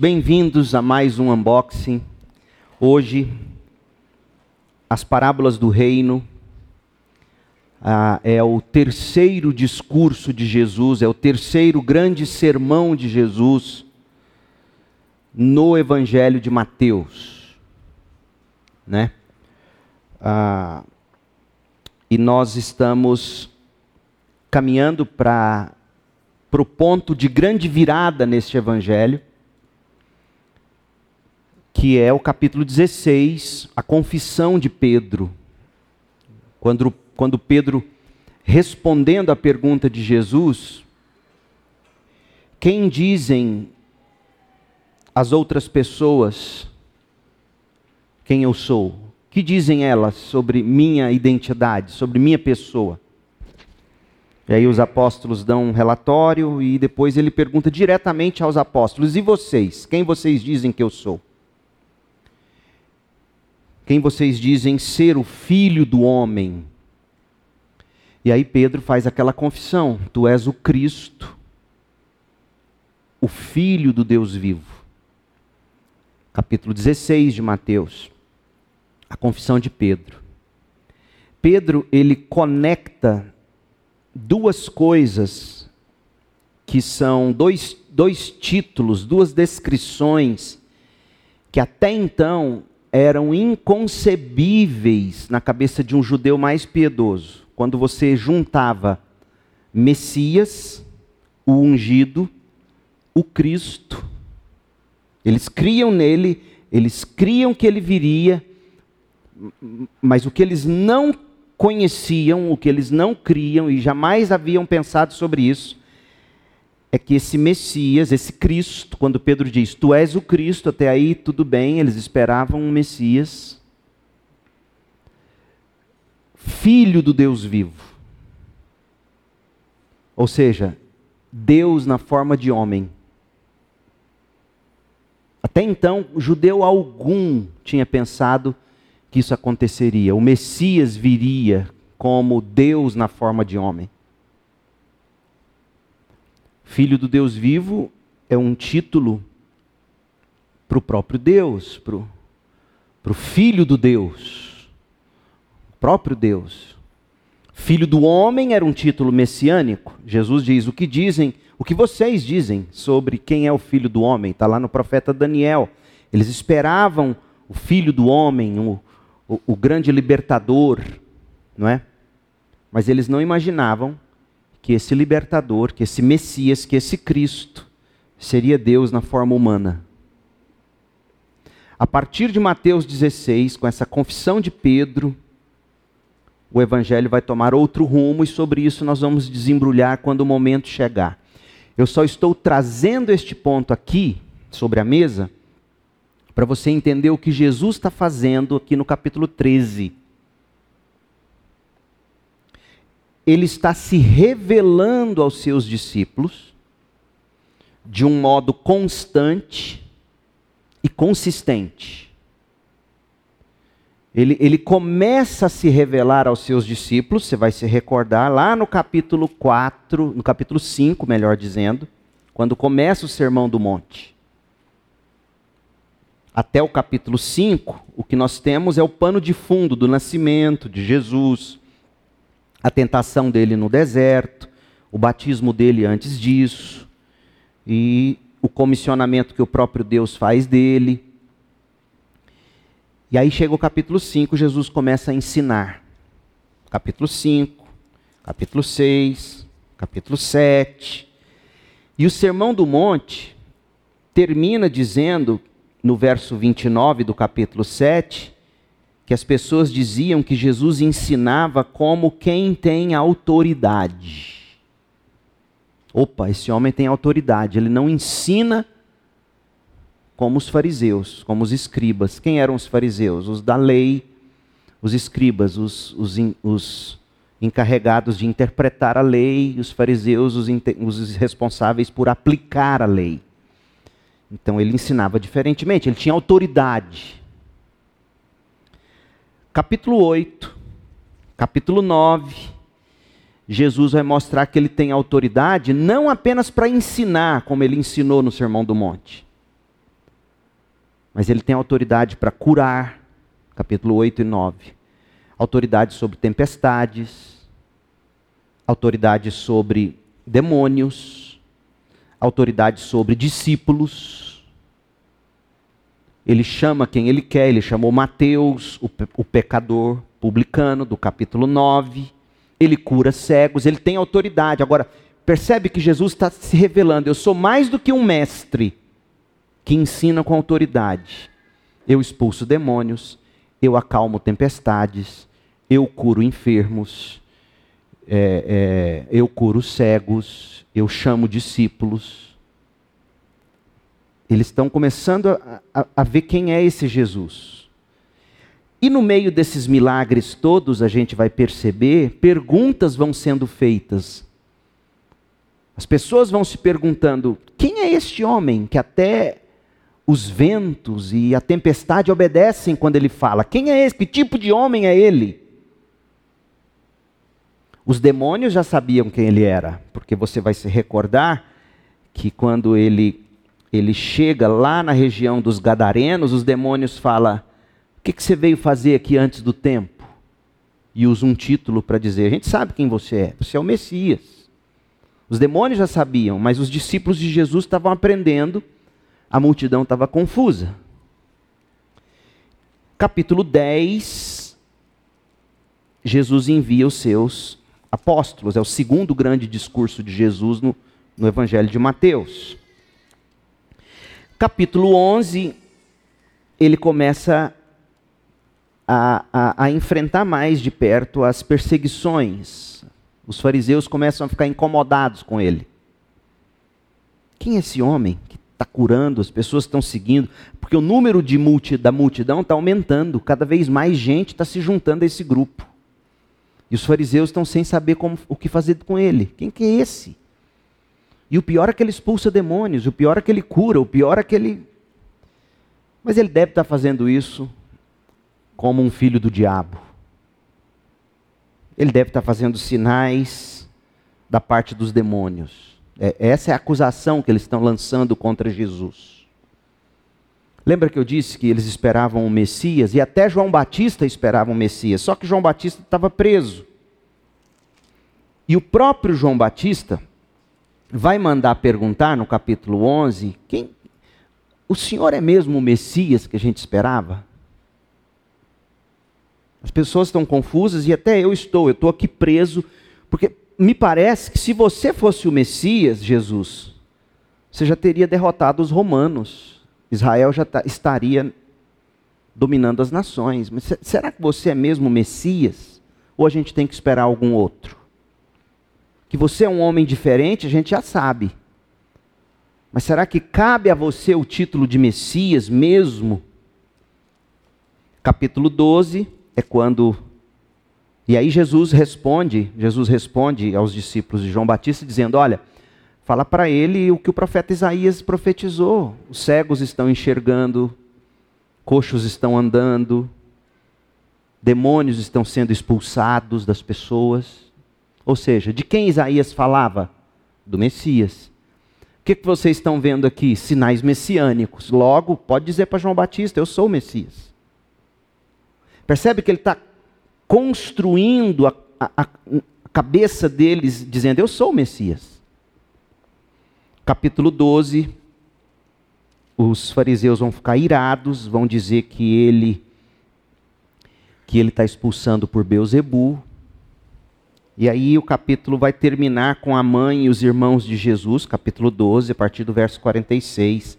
Bem-vindos a mais um unboxing. Hoje, as parábolas do reino ah, é o terceiro discurso de Jesus, é o terceiro grande sermão de Jesus no Evangelho de Mateus, né? Ah, e nós estamos caminhando para o ponto de grande virada neste Evangelho que é o capítulo 16, a confissão de Pedro. Quando, quando Pedro, respondendo à pergunta de Jesus, quem dizem as outras pessoas quem eu sou? Que dizem elas sobre minha identidade, sobre minha pessoa? E aí os apóstolos dão um relatório e depois ele pergunta diretamente aos apóstolos: E vocês? Quem vocês dizem que eu sou? Quem vocês dizem ser o filho do homem? E aí Pedro faz aquela confissão: Tu és o Cristo, o Filho do Deus vivo. Capítulo 16 de Mateus. A confissão de Pedro. Pedro, ele conecta duas coisas que são dois, dois títulos, duas descrições que até então eram inconcebíveis na cabeça de um judeu mais piedoso. Quando você juntava Messias, o ungido, o Cristo. Eles criam nele, eles criam que ele viria, mas o que eles não conheciam, o que eles não criam e jamais haviam pensado sobre isso, é que esse Messias, esse Cristo, quando Pedro diz, Tu és o Cristo, até aí tudo bem, eles esperavam um Messias, filho do Deus vivo. Ou seja, Deus na forma de homem. Até então, judeu algum tinha pensado que isso aconteceria. O Messias viria como Deus na forma de homem. Filho do Deus vivo é um título para o próprio Deus, para o Filho do Deus, o próprio Deus. Filho do homem era um título messiânico. Jesus diz: O que dizem, o que vocês dizem sobre quem é o filho do homem? Está lá no profeta Daniel. Eles esperavam o filho do homem, o, o, o grande libertador, não é? Mas eles não imaginavam que esse libertador, que esse Messias, que esse Cristo seria Deus na forma humana. A partir de Mateus 16, com essa confissão de Pedro, o evangelho vai tomar outro rumo e sobre isso nós vamos desembrulhar quando o momento chegar. Eu só estou trazendo este ponto aqui sobre a mesa para você entender o que Jesus está fazendo aqui no capítulo 13. Ele está se revelando aos seus discípulos de um modo constante e consistente. Ele, ele começa a se revelar aos seus discípulos, você vai se recordar lá no capítulo 4, no capítulo 5, melhor dizendo, quando começa o Sermão do Monte. Até o capítulo 5, o que nós temos é o pano de fundo do nascimento de Jesus, a tentação dele no deserto, o batismo dele antes disso, e o comissionamento que o próprio Deus faz dele. E aí chega o capítulo 5, Jesus começa a ensinar. Capítulo 5, capítulo 6, capítulo 7. E o Sermão do Monte termina dizendo, no verso 29 do capítulo 7, que as pessoas diziam que Jesus ensinava como quem tem autoridade. Opa, esse homem tem autoridade, ele não ensina como os fariseus, como os escribas. Quem eram os fariseus? Os da lei, os escribas, os, os, os encarregados de interpretar a lei, os fariseus, os, os responsáveis por aplicar a lei. Então ele ensinava diferentemente, ele tinha autoridade capítulo 8, capítulo 9, Jesus vai mostrar que ele tem autoridade não apenas para ensinar, como ele ensinou no Sermão do Monte, mas ele tem autoridade para curar, capítulo 8 e 9. Autoridade sobre tempestades, autoridade sobre demônios, autoridade sobre discípulos. Ele chama quem ele quer, ele chamou Mateus, o, o pecador publicano, do capítulo 9. Ele cura cegos, ele tem autoridade. Agora, percebe que Jesus está se revelando: eu sou mais do que um mestre que ensina com autoridade. Eu expulso demônios, eu acalmo tempestades, eu curo enfermos, é, é, eu curo cegos, eu chamo discípulos. Eles estão começando a, a, a ver quem é esse Jesus. E no meio desses milagres todos, a gente vai perceber, perguntas vão sendo feitas. As pessoas vão se perguntando: quem é este homem que até os ventos e a tempestade obedecem quando ele fala. Quem é esse? Que tipo de homem é ele? Os demônios já sabiam quem ele era, porque você vai se recordar que quando ele ele chega lá na região dos gadarenos, os demônios falam: "O que, que você veio fazer aqui antes do tempo?" E usa um título para dizer: "A gente sabe quem você é. Você é o Messias." Os demônios já sabiam, mas os discípulos de Jesus estavam aprendendo a multidão estava confusa. Capítulo 10, Jesus envia os seus apóstolos, é o segundo grande discurso de Jesus no, no Evangelho de Mateus. Capítulo 11, ele começa a, a, a enfrentar mais de perto as perseguições. Os fariseus começam a ficar incomodados com ele. Quem é esse homem que está curando, as pessoas estão seguindo, porque o número de multi, da multidão está aumentando, cada vez mais gente está se juntando a esse grupo. E os fariseus estão sem saber como, o que fazer com ele. Quem que é esse? E o pior é que ele expulsa demônios, o pior é que ele cura, o pior é que ele. Mas ele deve estar tá fazendo isso como um filho do diabo. Ele deve estar tá fazendo sinais da parte dos demônios. É, essa é a acusação que eles estão lançando contra Jesus. Lembra que eu disse que eles esperavam o Messias e até João Batista esperava o Messias, só que João Batista estava preso. E o próprio João Batista vai mandar perguntar no capítulo 11: quem, o Senhor é mesmo o Messias que a gente esperava? As pessoas estão confusas e até eu estou, eu estou aqui preso, porque me parece que se você fosse o Messias, Jesus, você já teria derrotado os romanos. Israel já estaria dominando as nações. Mas será que você é mesmo o Messias? Ou a gente tem que esperar algum outro? Que você é um homem diferente, a gente já sabe. Mas será que cabe a você o título de Messias mesmo? Capítulo 12 é quando e aí Jesus responde, Jesus responde aos discípulos de João Batista dizendo: "Olha, fala para ele o que o profeta Isaías profetizou. Os cegos estão enxergando, coxos estão andando, demônios estão sendo expulsados das pessoas. Ou seja, de quem Isaías falava? Do Messias. O que, que vocês estão vendo aqui? Sinais messiânicos. Logo, pode dizer para João Batista: Eu sou o Messias. Percebe que ele está construindo a, a, a cabeça deles, dizendo: Eu sou o Messias. Capítulo 12, os fariseus vão ficar irados, vão dizer que ele que ele está expulsando por Beuzebu. E aí o capítulo vai terminar com a mãe e os irmãos de Jesus, capítulo 12, a partir do verso 46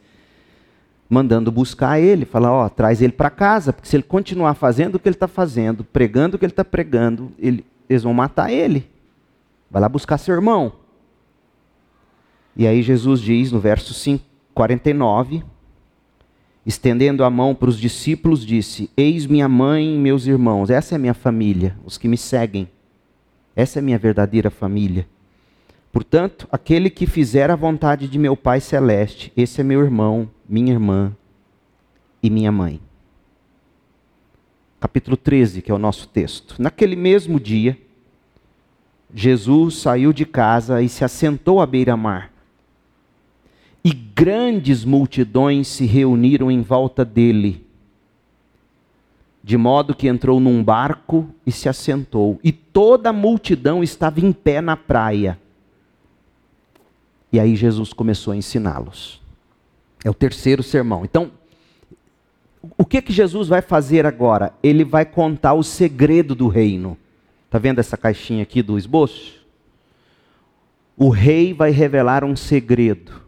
mandando buscar ele, falar, ó, traz ele para casa, porque se ele continuar fazendo o que ele está fazendo, pregando o que ele está pregando, ele, eles vão matar ele. Vai lá buscar seu irmão. E aí Jesus diz no verso 5, 49, estendendo a mão para os discípulos, disse: Eis minha mãe e meus irmãos, essa é minha família, os que me seguem. Essa é minha verdadeira família. Portanto, aquele que fizer a vontade de meu Pai celeste, esse é meu irmão, minha irmã e minha mãe. Capítulo 13, que é o nosso texto. Naquele mesmo dia, Jesus saiu de casa e se assentou à beira-mar. e grandes multidões se reuniram em volta dele, de modo que entrou num barco e se assentou, e toda a multidão estava em pé na praia. E aí Jesus começou a ensiná-los. É o terceiro sermão. Então, o que que Jesus vai fazer agora? Ele vai contar o segredo do reino. Tá vendo essa caixinha aqui do esboço? O rei vai revelar um segredo.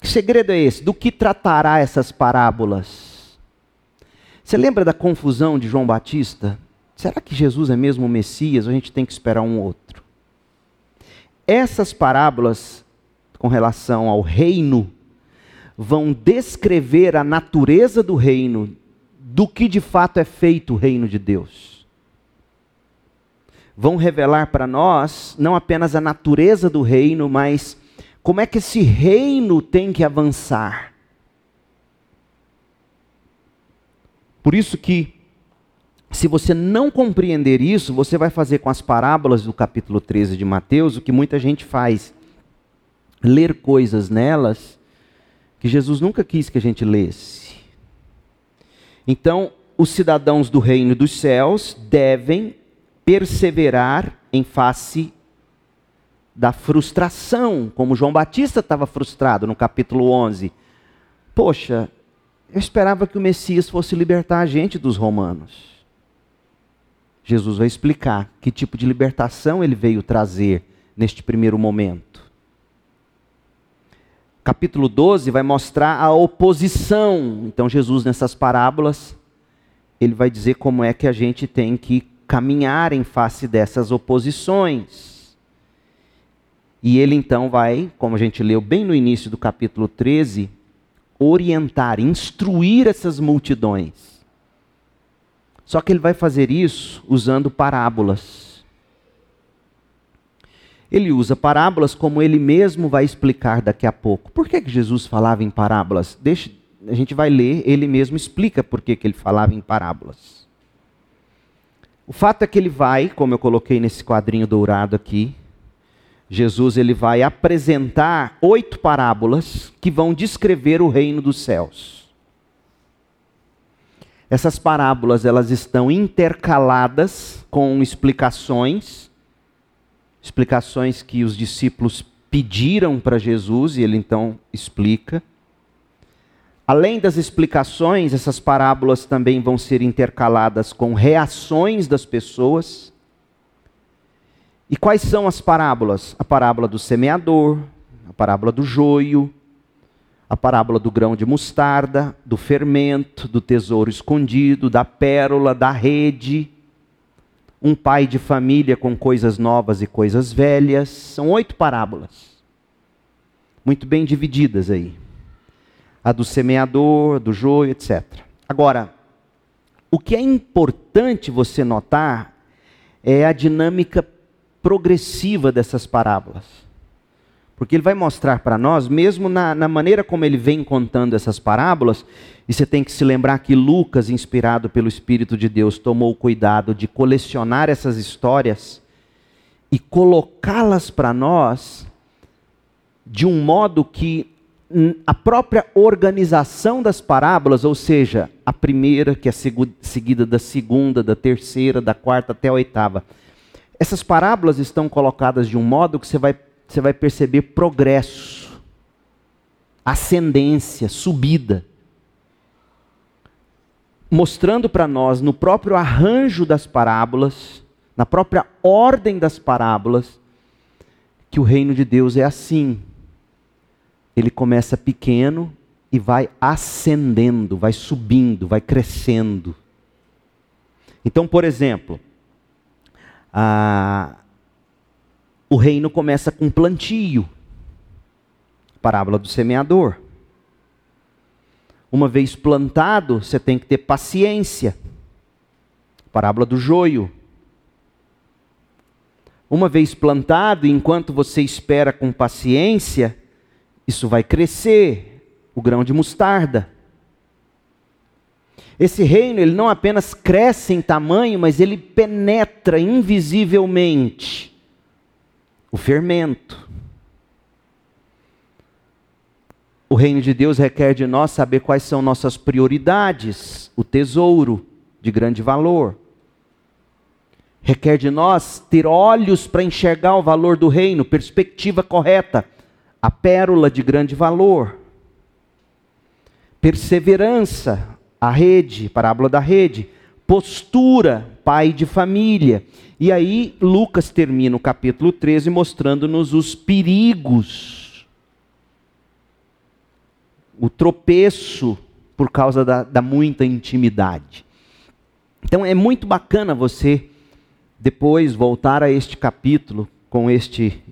Que segredo é esse? Do que tratará essas parábolas? Você lembra da confusão de João Batista? Será que Jesus é mesmo o Messias ou a gente tem que esperar um outro? Essas parábolas com relação ao reino vão descrever a natureza do reino, do que de fato é feito o reino de Deus. Vão revelar para nós não apenas a natureza do reino, mas como é que esse reino tem que avançar. Por isso que se você não compreender isso, você vai fazer com as parábolas do capítulo 13 de Mateus o que muita gente faz: ler coisas nelas que Jesus nunca quis que a gente lesse. Então, os cidadãos do reino dos céus devem perseverar em face da frustração, como João Batista estava frustrado no capítulo 11. Poxa, eu esperava que o Messias fosse libertar a gente dos romanos. Jesus vai explicar que tipo de libertação ele veio trazer neste primeiro momento capítulo 12 vai mostrar a oposição. Então, Jesus, nessas parábolas, ele vai dizer como é que a gente tem que caminhar em face dessas oposições. E ele então vai, como a gente leu bem no início do capítulo 13, orientar, instruir essas multidões. Só que ele vai fazer isso usando parábolas. Ele usa parábolas como ele mesmo vai explicar daqui a pouco. Por que, que Jesus falava em parábolas? Deixa, a gente vai ler, ele mesmo explica por que, que ele falava em parábolas. O fato é que ele vai, como eu coloquei nesse quadrinho dourado aqui, Jesus ele vai apresentar oito parábolas que vão descrever o reino dos céus. Essas parábolas elas estão intercaladas com explicações explicações que os discípulos pediram para Jesus e ele então explica. Além das explicações, essas parábolas também vão ser intercaladas com reações das pessoas. E quais são as parábolas? A parábola do semeador, a parábola do joio, a parábola do grão de mostarda, do fermento, do tesouro escondido, da pérola, da rede um pai de família com coisas novas e coisas velhas. São oito parábolas, muito bem divididas aí. A do semeador, do joio, etc. Agora, o que é importante você notar é a dinâmica progressiva dessas parábolas. Porque ele vai mostrar para nós, mesmo na, na, maneira como ele vem contando essas parábolas, e você tem que se lembrar que Lucas, inspirado pelo Espírito de Deus, tomou o cuidado de colecionar essas histórias e colocá-las para nós de um modo que a própria organização das parábolas, ou seja, a primeira, que é seguida da segunda, da terceira, da quarta até a oitava, essas parábolas estão colocadas de um modo que você vai você vai perceber progresso, ascendência, subida. Mostrando para nós, no próprio arranjo das parábolas, na própria ordem das parábolas, que o reino de Deus é assim. Ele começa pequeno e vai ascendendo, vai subindo, vai crescendo. Então, por exemplo, o reino começa com plantio. Parábola do semeador. Uma vez plantado, você tem que ter paciência. Parábola do joio. Uma vez plantado, enquanto você espera com paciência, isso vai crescer, o grão de mostarda. Esse reino, ele não apenas cresce em tamanho, mas ele penetra invisivelmente o fermento. o reino de Deus requer de nós saber quais são nossas prioridades, o tesouro de grande valor. Requer de nós ter olhos para enxergar o valor do reino, perspectiva correta, a pérola de grande valor. Perseverança, a rede, parábola da rede. Postura, pai de família. E aí, Lucas termina o capítulo 13 mostrando-nos os perigos, o tropeço por causa da, da muita intimidade. Então, é muito bacana você depois voltar a este capítulo com este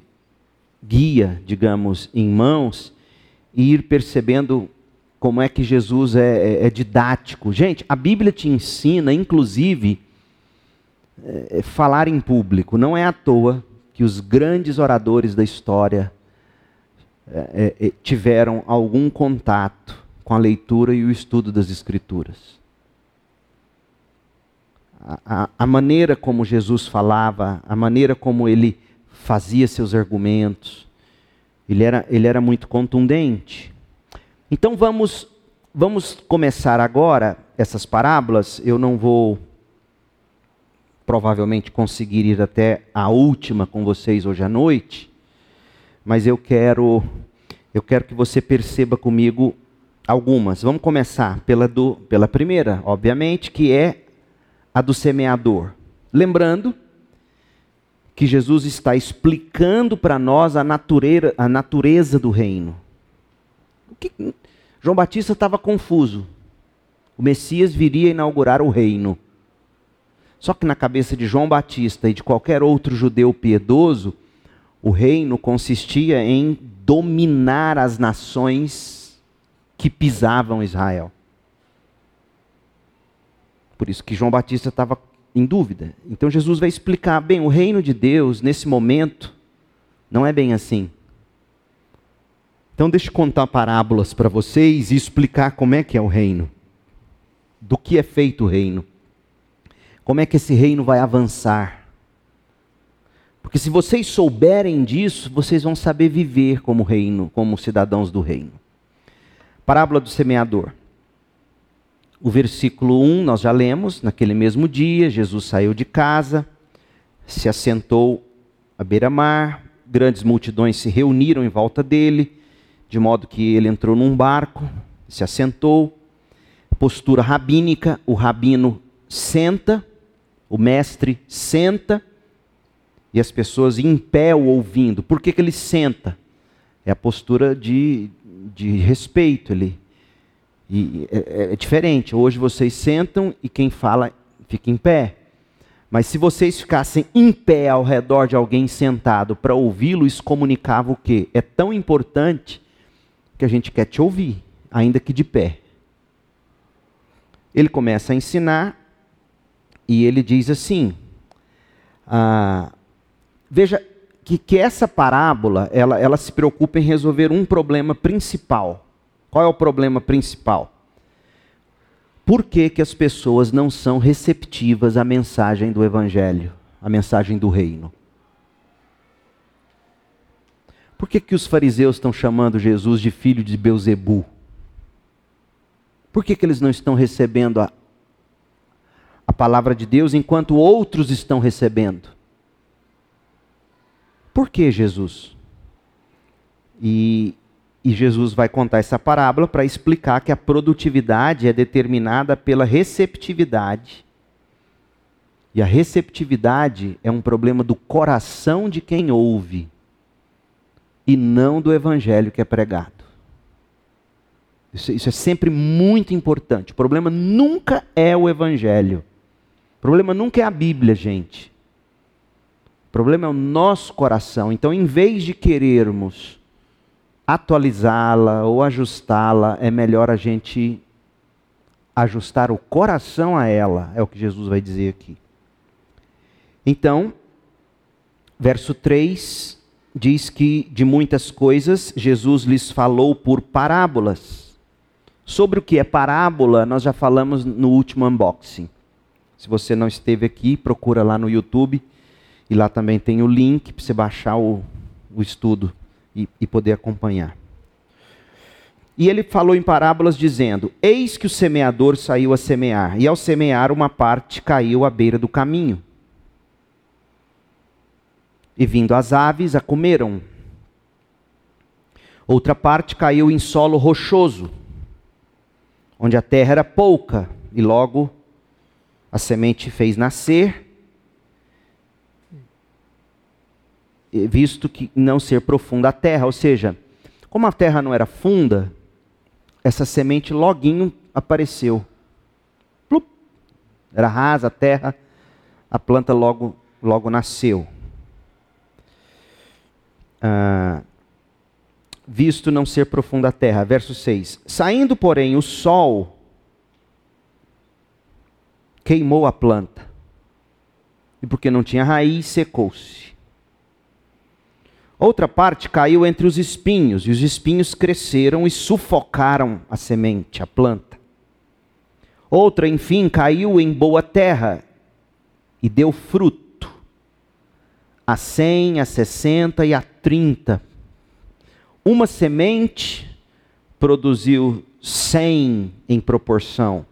guia, digamos, em mãos e ir percebendo como é que Jesus é, é, é didático. Gente, a Bíblia te ensina, inclusive, é, é, falar em público. Não é à toa que os grandes oradores da história é, é, tiveram algum contato com a leitura e o estudo das Escrituras a, a, maneira como Jesus falava, a maneira como ele fazia seus argumentos, ele era, ele era muito contundente. Então vamos, vamos começar agora essas parábolas. Eu não vou provavelmente conseguir ir até a última com vocês hoje à noite, mas eu quero eu quero que você perceba comigo algumas. Vamos começar pela do, pela primeira, obviamente, que é a do semeador. Lembrando que Jesus está explicando para nós a natureza, a natureza do reino. Que... João Batista estava confuso. O Messias viria inaugurar o reino. Só que na cabeça de João Batista e de qualquer outro judeu piedoso, o reino consistia em dominar as nações que pisavam Israel. Por isso que João Batista estava em dúvida. Então Jesus vai explicar: bem, o reino de Deus, nesse momento, não é bem assim. Então deixe eu contar parábolas para vocês e explicar como é que é o reino. Do que é feito o reino. Como é que esse reino vai avançar. Porque se vocês souberem disso, vocês vão saber viver como reino, como cidadãos do reino. Parábola do semeador. O versículo 1 nós já lemos, naquele mesmo dia, Jesus saiu de casa, se assentou à beira-mar, grandes multidões se reuniram em volta dele, de modo que ele entrou num barco, se assentou, postura rabínica, o rabino senta, o mestre senta, e as pessoas em pé o ouvindo. Por que, que ele senta? É a postura de, de respeito, ele e é, é, é diferente. Hoje vocês sentam e quem fala fica em pé. Mas se vocês ficassem em pé ao redor de alguém sentado para ouvi-lo, isso comunicava o quê? É tão importante que a gente quer te ouvir, ainda que de pé. Ele começa a ensinar e ele diz assim: ah, veja que, que essa parábola ela, ela se preocupa em resolver um problema principal. Qual é o problema principal? Por que, que as pessoas não são receptivas à mensagem do Evangelho, à mensagem do reino? Por que, que os fariseus estão chamando Jesus de filho de Beuzebu? Por que, que eles não estão recebendo a, a palavra de Deus enquanto outros estão recebendo? Por que Jesus? E e Jesus vai contar essa parábola para explicar que a produtividade é determinada pela receptividade. E a receptividade é um problema do coração de quem ouve e não do evangelho que é pregado. Isso, isso, é sempre muito importante. O problema nunca é o evangelho. O problema nunca é a Bíblia, gente. O problema é o nosso coração. Então, em vez de querermos atualizá-la ou ajustá-la, é melhor a gente ajustar o coração a ela, é o que Jesus vai dizer aqui. Então, verso 3 diz que de muitas coisas Jesus lhes falou por parábolas. Sobre o que é parábola, nós já falamos no último unboxing. Se você não esteve aqui, procura lá no YouTube. E lá também tem o link para você baixar o, o estudo e, e poder acompanhar. E ele falou em parábolas dizendo: Eis que o semeador saiu a semear, e ao semear, uma parte caiu à beira do caminho. E vindo as aves, a comeram. Outra parte caiu em solo rochoso, onde a terra era pouca, e logo a semente fez nascer, visto que não ser profunda a terra, ou seja, como a terra não era funda, essa semente loguinho apareceu. Plup, era rasa a terra, a planta logo, logo nasceu. Ah, visto não ser profunda a terra. Verso 6. Saindo, porém, o sol queimou a planta. E porque não tinha raiz, secou-se. Outra parte caiu entre os espinhos, e os espinhos cresceram e sufocaram a semente, a planta. Outra, enfim, caiu em boa terra e deu fruto, a cem, a sessenta e a trinta. Uma semente produziu cem em proporção,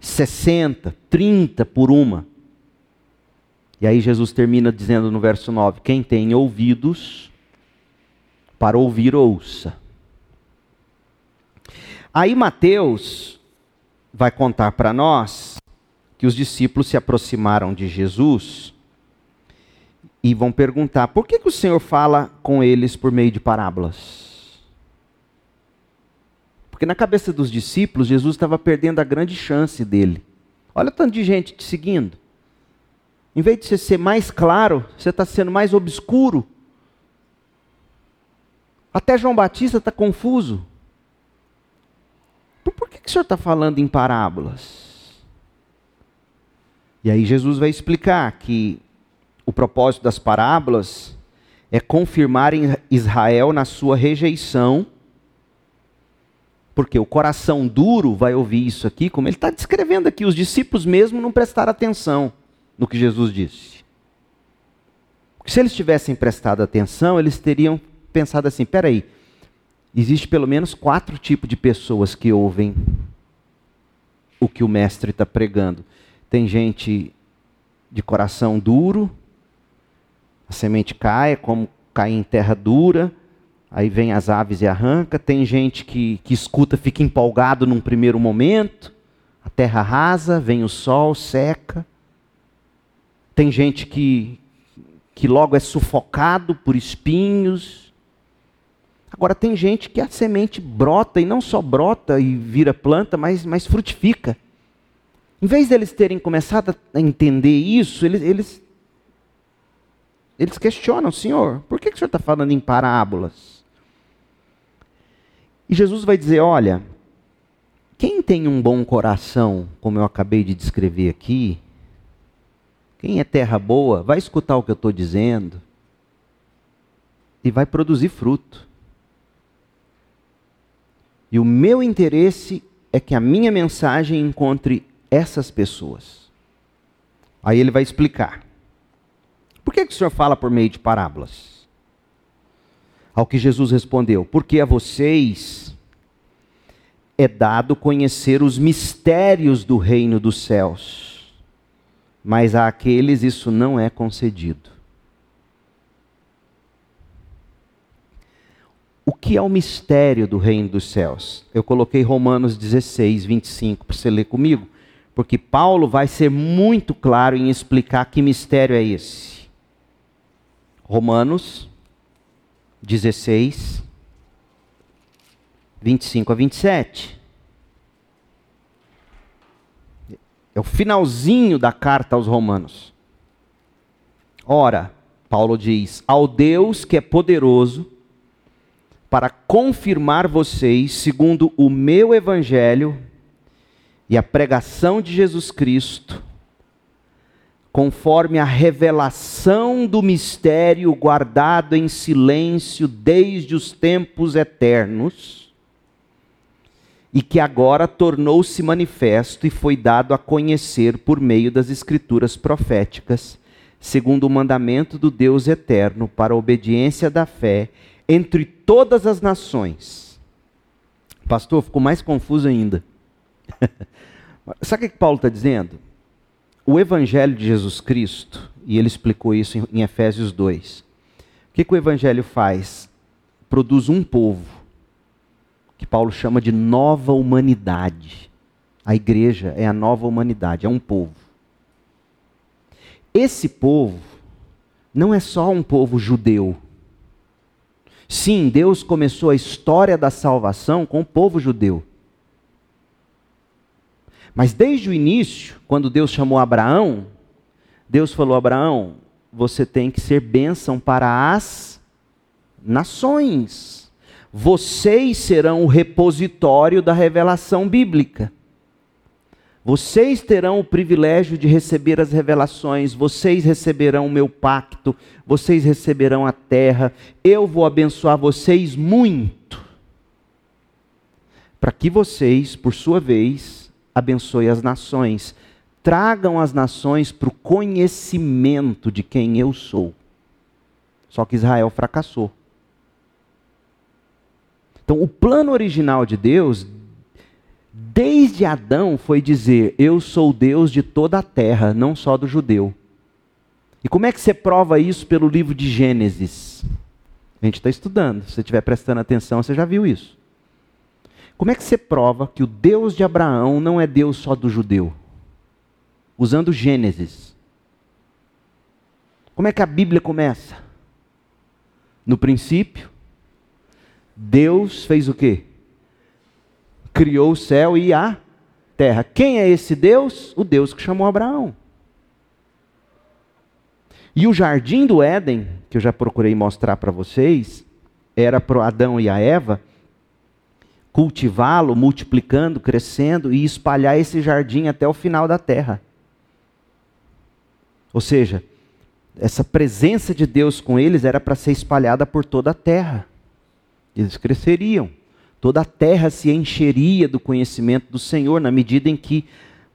sessenta, trinta por uma. E aí Jesus termina dizendo no verso 9: Quem tem ouvidos, para ouvir, ouça. Aí Mateus vai contar para nós que os discípulos se aproximaram de Jesus e vão perguntar: por que, que o Senhor fala com eles por meio de parábolas? Porque na cabeça dos discípulos, Jesus estava perdendo a grande chance dele. Olha o tanto de gente te seguindo. Em vez de você ser mais claro, você está sendo mais obscuro. Até João Batista está confuso. Por, por que, que o senhor está falando em parábolas? E aí Jesus vai explicar que propósito das parábolas é confirmar Israel na sua rejeição, porque o coração duro vai ouvir isso aqui, como ele está descrevendo aqui, os discípulos mesmo não prestaram atenção no que Jesus disse. Porque se eles tivessem prestado atenção, eles teriam pensado assim: peraí, existe pelo menos quatro tipos de pessoas que ouvem o que o mestre está pregando. Tem gente de coração duro, a semente cai, é como cair em terra dura, aí vem as aves e arranca. Tem gente que, que escuta, fica empolgado num primeiro momento, a terra rasa, vem o sol, seca. Tem gente que, que logo é sufocado por espinhos, Agora, tem gente que a semente brota, e não só brota e vira planta, mas, mas frutifica. Em vez deles terem começado a entender isso, eles, eles, eles questionam, Senhor, por que, que o Senhor está falando em parábolas? E Jesus vai dizer: olha, quem tem um bom coração, como eu acabei de descrever aqui, quem é terra boa, vai escutar o que eu estou dizendo e vai produzir fruto. E o meu interesse é que a minha mensagem encontre essas pessoas. Aí ele vai explicar. Por que, que o senhor fala por meio de parábolas? Ao que Jesus respondeu: Porque a vocês é dado conhecer os mistérios do reino dos céus, mas a aqueles isso não é concedido. O que é o mistério do reino dos céus? Eu coloquei Romanos 16, 25 para você ler comigo, porque Paulo vai ser muito claro em explicar que mistério é esse. Romanos 16, 25 a 27. É o finalzinho da carta aos Romanos. Ora, Paulo diz: Ao Deus que é poderoso para confirmar vocês, segundo o meu evangelho e a pregação de Jesus Cristo, conforme a revelação do mistério guardado em silêncio desde os tempos eternos, e que agora tornou-se manifesto e foi dado a conhecer por meio das escrituras proféticas, segundo o mandamento do Deus eterno, para a obediência da fé entre todas as nações, Pastor, ficou mais confuso ainda. Sabe o que Paulo está dizendo? O Evangelho de Jesus Cristo, e ele explicou isso em Efésios 2. O que, que o Evangelho faz? Produz um povo, que Paulo chama de nova humanidade. A igreja é a nova humanidade, é um povo. Esse povo não é só um povo judeu. Sim, Deus começou a história da salvação com o povo judeu. Mas desde o início, quando Deus chamou Abraão, Deus falou: Abraão, você tem que ser bênção para as nações. Vocês serão o repositório da revelação bíblica. Vocês terão o privilégio de receber as revelações, vocês receberão o meu pacto, vocês receberão a terra, eu vou abençoar vocês muito, para que vocês, por sua vez, abençoem as nações, tragam as nações para o conhecimento de quem eu sou. Só que Israel fracassou. Então, o plano original de Deus desde Adão foi dizer: Eu sou Deus de toda a terra, não só do judeu. E como é que você prova isso pelo livro de Gênesis? A gente está estudando, se você estiver prestando atenção, você já viu isso. Como é que você prova que o Deus de Abraão não é Deus só do judeu? Usando Gênesis. Como é que a Bíblia começa? No princípio, Deus fez o quê? criou o céu e a terra. Quem é esse Deus? O Deus que chamou Abraão. E o jardim do Éden, que eu já procurei mostrar para vocês, era para Adão e a Eva cultivá-lo, multiplicando, crescendo e espalhar esse jardim até o final da terra. Ou seja, essa presença de Deus com eles era para ser espalhada por toda a terra. Eles cresceriam. Toda a terra se encheria do conhecimento do Senhor, na medida em que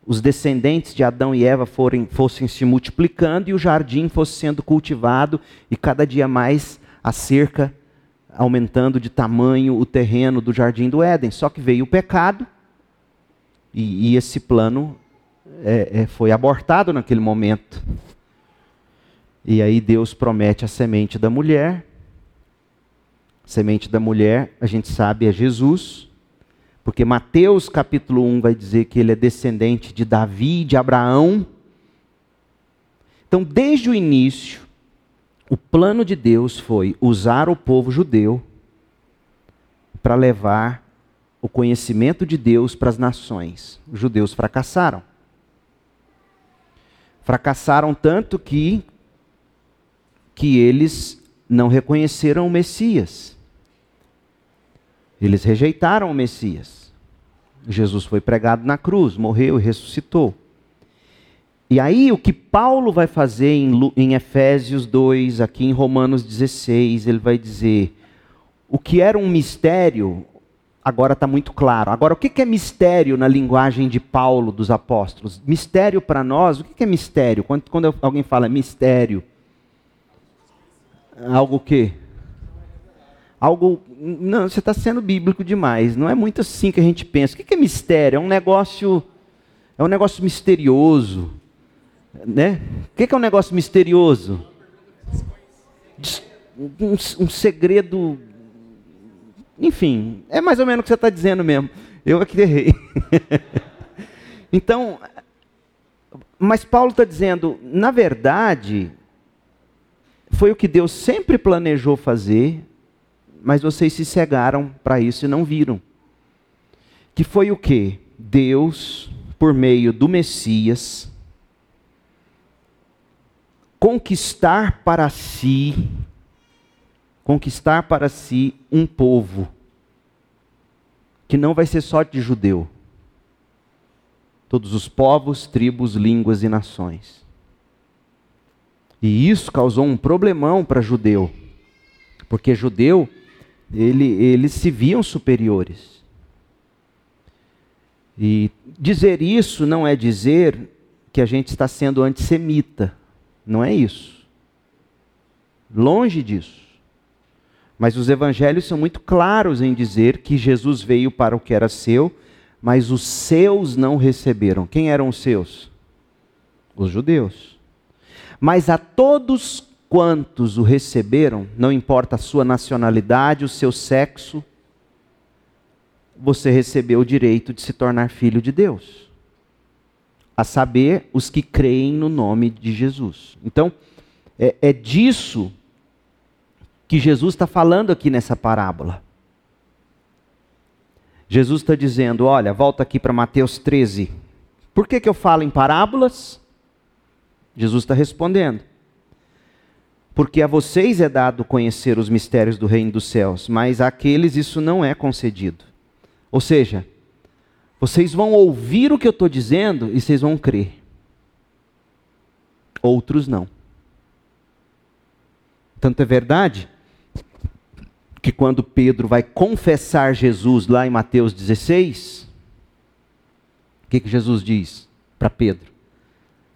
os descendentes de Adão e Eva forem, fossem se multiplicando e o jardim fosse sendo cultivado e cada dia mais a cerca aumentando de tamanho o terreno do jardim do Éden. Só que veio o pecado e, e esse plano é, é, foi abortado naquele momento. E aí Deus promete a semente da mulher semente da mulher, a gente sabe, é Jesus, porque Mateus capítulo 1 vai dizer que ele é descendente de Davi, de Abraão. Então, desde o início, o plano de Deus foi usar o povo judeu para levar o conhecimento de Deus para as nações. Os judeus fracassaram. Fracassaram tanto que que eles não reconheceram o Messias. Eles rejeitaram o Messias. Jesus foi pregado na cruz, morreu e ressuscitou. E aí, o que Paulo vai fazer em, em Efésios 2, aqui em Romanos 16, ele vai dizer: o que era um mistério, agora está muito claro. Agora, o que é mistério na linguagem de Paulo, dos apóstolos? Mistério para nós, o que é mistério? Quando, quando alguém fala mistério, algo que? algo. Não, você está sendo bíblico demais. Não é muito assim que a gente pensa. O que é mistério? É um negócio. É um negócio misterioso. Né? O que é um negócio misterioso? Um, um segredo. Enfim, é mais ou menos o que você está dizendo mesmo. Eu aqui errei. então, mas Paulo está dizendo, na verdade, foi o que Deus sempre planejou fazer, mas vocês se cegaram para isso e não viram. Que foi o que? Deus, por meio do Messias, conquistar para si, conquistar para si um povo, que não vai ser só de judeu. Todos os povos, tribos, línguas e nações. E isso causou um problemão para judeu. Porque judeu ele, eles se viam superiores. E dizer isso não é dizer que a gente está sendo antissemita. Não é isso. Longe disso. Mas os evangelhos são muito claros em dizer que Jesus veio para o que era seu, mas os seus não receberam. Quem eram os seus? Os judeus. Mas a todos quantos o receberam, não importa a sua nacionalidade, o seu sexo, você recebeu o direito de se tornar filho de Deus. A saber, os que creem no nome de Jesus. Então, é, é disso que Jesus está falando aqui nessa parábola. Jesus está dizendo: olha, volta aqui para Mateus 13. Por que, que eu falo em parábolas? Jesus está respondendo. Porque a vocês é dado conhecer os mistérios do reino dos céus, mas àqueles isso não é concedido. Ou seja, vocês vão ouvir o que eu estou dizendo e vocês vão crer. Outros não. Tanto é verdade que quando Pedro vai confessar Jesus lá em Mateus 16, o que, que Jesus diz para Pedro?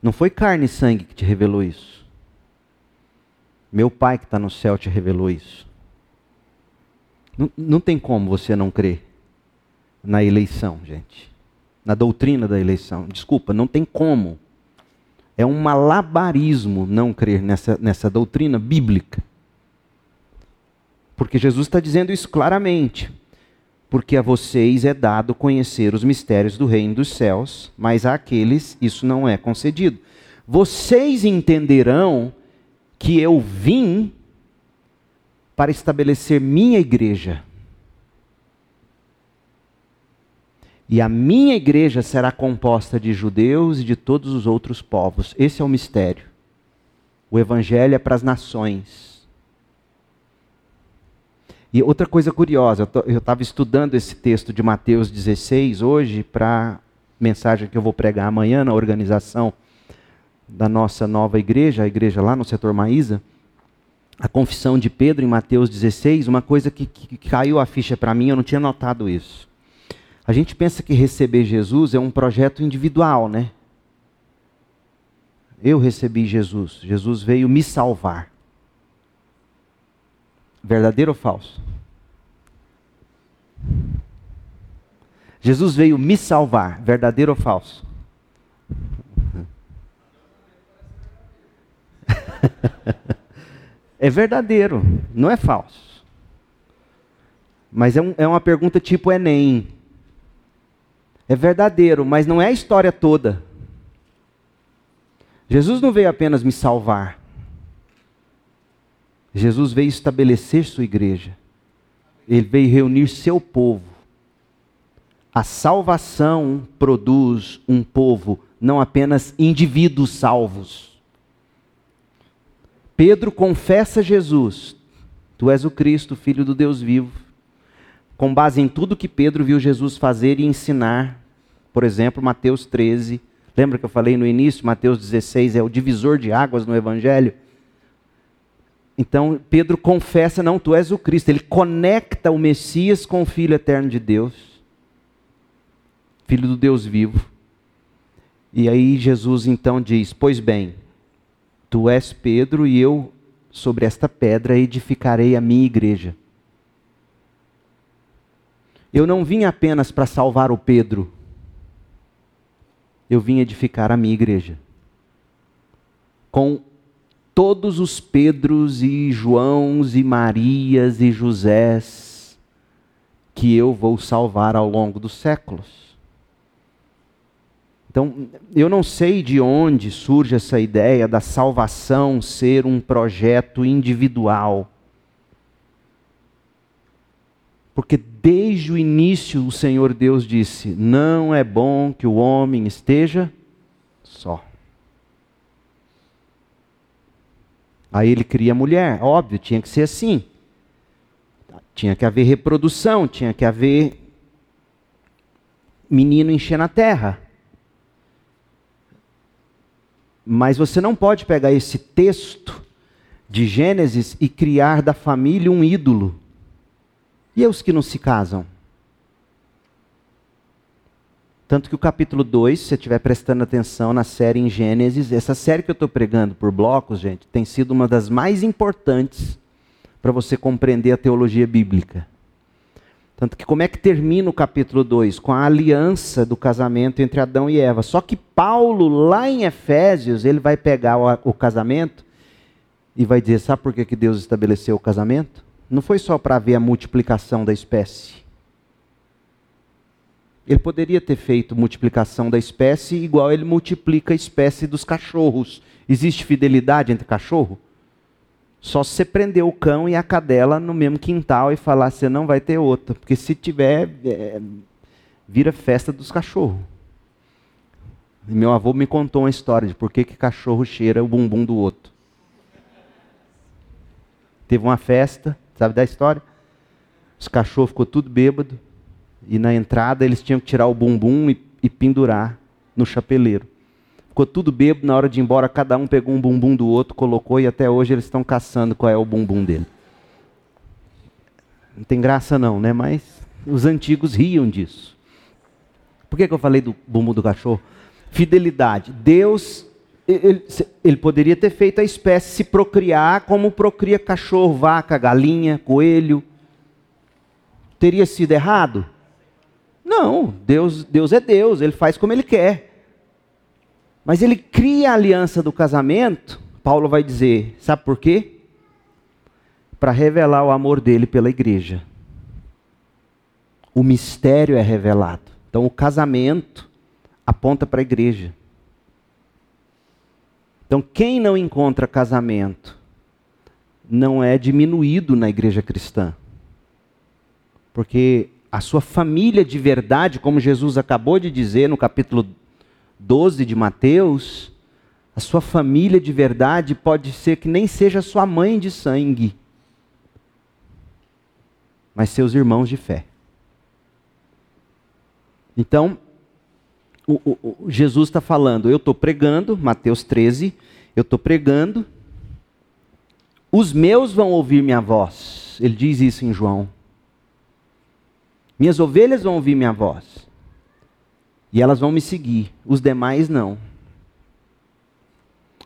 Não foi carne e sangue que te revelou isso. Meu Pai que está no céu te revelou isso. Não, não tem como você não crer na eleição, gente. Na doutrina da eleição. Desculpa, não tem como. É um malabarismo não crer nessa, nessa doutrina bíblica. Porque Jesus está dizendo isso claramente. Porque a vocês é dado conhecer os mistérios do reino dos céus, mas àqueles isso não é concedido. Vocês entenderão que eu vim para estabelecer minha igreja. E a minha igreja será composta de judeus e de todos os outros povos. Esse é o mistério. O evangelho é para as nações. E outra coisa curiosa, eu estava estudando esse texto de Mateus 16 hoje para mensagem que eu vou pregar amanhã na organização da nossa nova igreja, a igreja lá no setor Maísa. A confissão de Pedro em Mateus 16, uma coisa que, que, caiu a ficha para mim, eu não tinha notado isso. A gente pensa que receber Jesus é um projeto individual, né? Eu recebi Jesus, Jesus veio me salvar. Verdadeiro ou falso? Jesus veio me salvar. Verdadeiro ou falso? é verdadeiro, não é falso. Mas é, um, é uma pergunta tipo Enem. É verdadeiro, mas não é a história toda. Jesus não veio apenas me salvar. Jesus veio estabelecer sua igreja. Ele veio reunir seu povo. A salvação produz um povo, não apenas indivíduos salvos. Pedro confessa Jesus: Tu és o Cristo, filho do Deus vivo. Com base em tudo que Pedro viu Jesus fazer e ensinar, por exemplo, Mateus 13. Lembra que eu falei no início? Mateus 16 é o divisor de águas no Evangelho. Então Pedro confessa: não, tu és o Cristo. Ele conecta o Messias com o Filho eterno de Deus, Filho do Deus vivo. E aí Jesus então diz: Pois bem, tu és Pedro e eu sobre esta pedra edificarei a minha igreja. Eu não vim apenas para salvar o Pedro, eu vim edificar a minha igreja. Com todos os Pedros e Joãos e Marias e Josés que eu vou salvar ao longo dos séculos. Então, eu não sei de onde surge essa ideia da salvação ser um projeto individual. Porque desde o início o Senhor Deus disse: não é bom que o homem esteja só. Aí ele cria a mulher, óbvio, tinha que ser assim. Tinha que haver reprodução, tinha que haver menino enchendo a terra. Mas você não pode pegar esse texto de Gênesis e criar da família um ídolo. E os que não se casam? Tanto que o capítulo 2, se você estiver prestando atenção na série em Gênesis, essa série que eu estou pregando por blocos, gente, tem sido uma das mais importantes para você compreender a teologia bíblica. Tanto que como é que termina o capítulo 2? Com a aliança do casamento entre Adão e Eva. Só que Paulo, lá em Efésios, ele vai pegar o, o casamento e vai dizer: sabe por que, que Deus estabeleceu o casamento? Não foi só para ver a multiplicação da espécie. Ele poderia ter feito multiplicação da espécie igual ele multiplica a espécie dos cachorros. Existe fidelidade entre cachorro? Só se você prender o cão e a cadela no mesmo quintal e falar, você não vai ter outra. Porque se tiver, é, vira festa dos cachorros. E meu avô me contou uma história de por que, que cachorro cheira o bumbum do outro. Teve uma festa, sabe da história? Os cachorros ficou tudo bêbado. E na entrada eles tinham que tirar o bumbum e, e pendurar no chapeleiro. Ficou tudo bêbado, na hora de ir embora, cada um pegou um bumbum do outro, colocou e até hoje eles estão caçando qual é o bumbum dele. Não tem graça não, né? Mas os antigos riam disso. Por que, que eu falei do bumbum do cachorro? Fidelidade. Deus, ele, ele poderia ter feito a espécie se procriar como procria cachorro, vaca, galinha, coelho. Teria sido errado? Não, Deus, Deus é Deus, ele faz como ele quer. Mas ele cria a aliança do casamento, Paulo vai dizer, sabe por quê? Para revelar o amor dele pela igreja. O mistério é revelado. Então o casamento aponta para a igreja. Então quem não encontra casamento não é diminuído na igreja cristã. Porque a sua família de verdade, como Jesus acabou de dizer no capítulo 12 de Mateus, a sua família de verdade pode ser que nem seja sua mãe de sangue, mas seus irmãos de fé. Então, o, o, o Jesus está falando, eu estou pregando, Mateus 13, eu estou pregando, os meus vão ouvir minha voz. Ele diz isso em João. Minhas ovelhas vão ouvir minha voz. E elas vão me seguir, os demais não.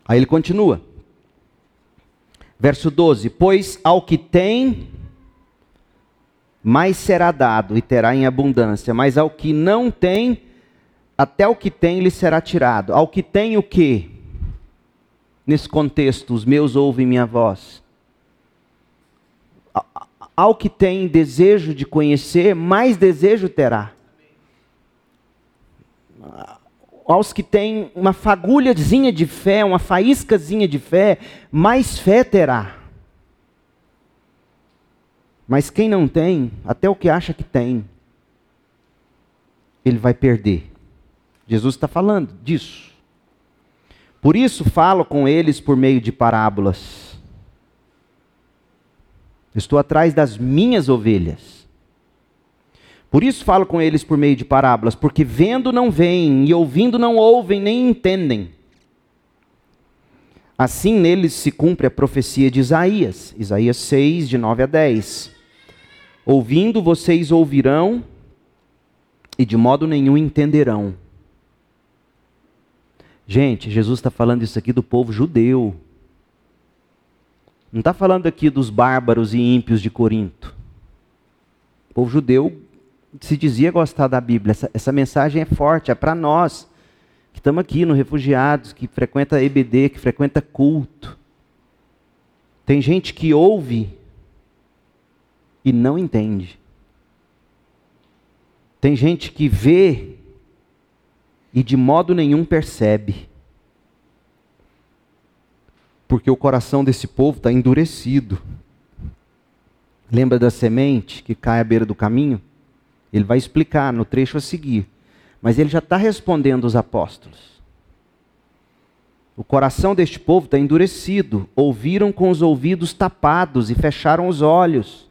Aí ele continua. Verso 12: Pois ao que tem, mais será dado e terá em abundância, mas ao que não tem, até o que tem lhe será tirado. Ao que tem o que? Nesse contexto, os meus ouvem minha voz. Ao que tem desejo de conhecer, mais desejo terá aos que têm uma fagulhazinha de fé, uma faíscazinha de fé, mais fé terá. Mas quem não tem, até o que acha que tem, ele vai perder. Jesus está falando disso. Por isso falo com eles por meio de parábolas. Estou atrás das minhas ovelhas. Por isso falo com eles por meio de parábolas, porque vendo não veem, e ouvindo não ouvem, nem entendem. Assim neles se cumpre a profecia de Isaías, Isaías 6, de 9 a 10. Ouvindo vocês ouvirão, e de modo nenhum entenderão. Gente, Jesus está falando isso aqui do povo judeu. Não está falando aqui dos bárbaros e ímpios de Corinto. O povo judeu se dizia gostar da Bíblia. Essa, essa mensagem é forte, é para nós que estamos aqui no Refugiados, que frequenta EBD, que frequenta culto. Tem gente que ouve e não entende. Tem gente que vê e de modo nenhum percebe. Porque o coração desse povo está endurecido. Lembra da semente que cai à beira do caminho? Ele vai explicar no trecho a seguir. Mas ele já está respondendo os apóstolos. O coração deste povo está endurecido. Ouviram com os ouvidos tapados e fecharam os olhos.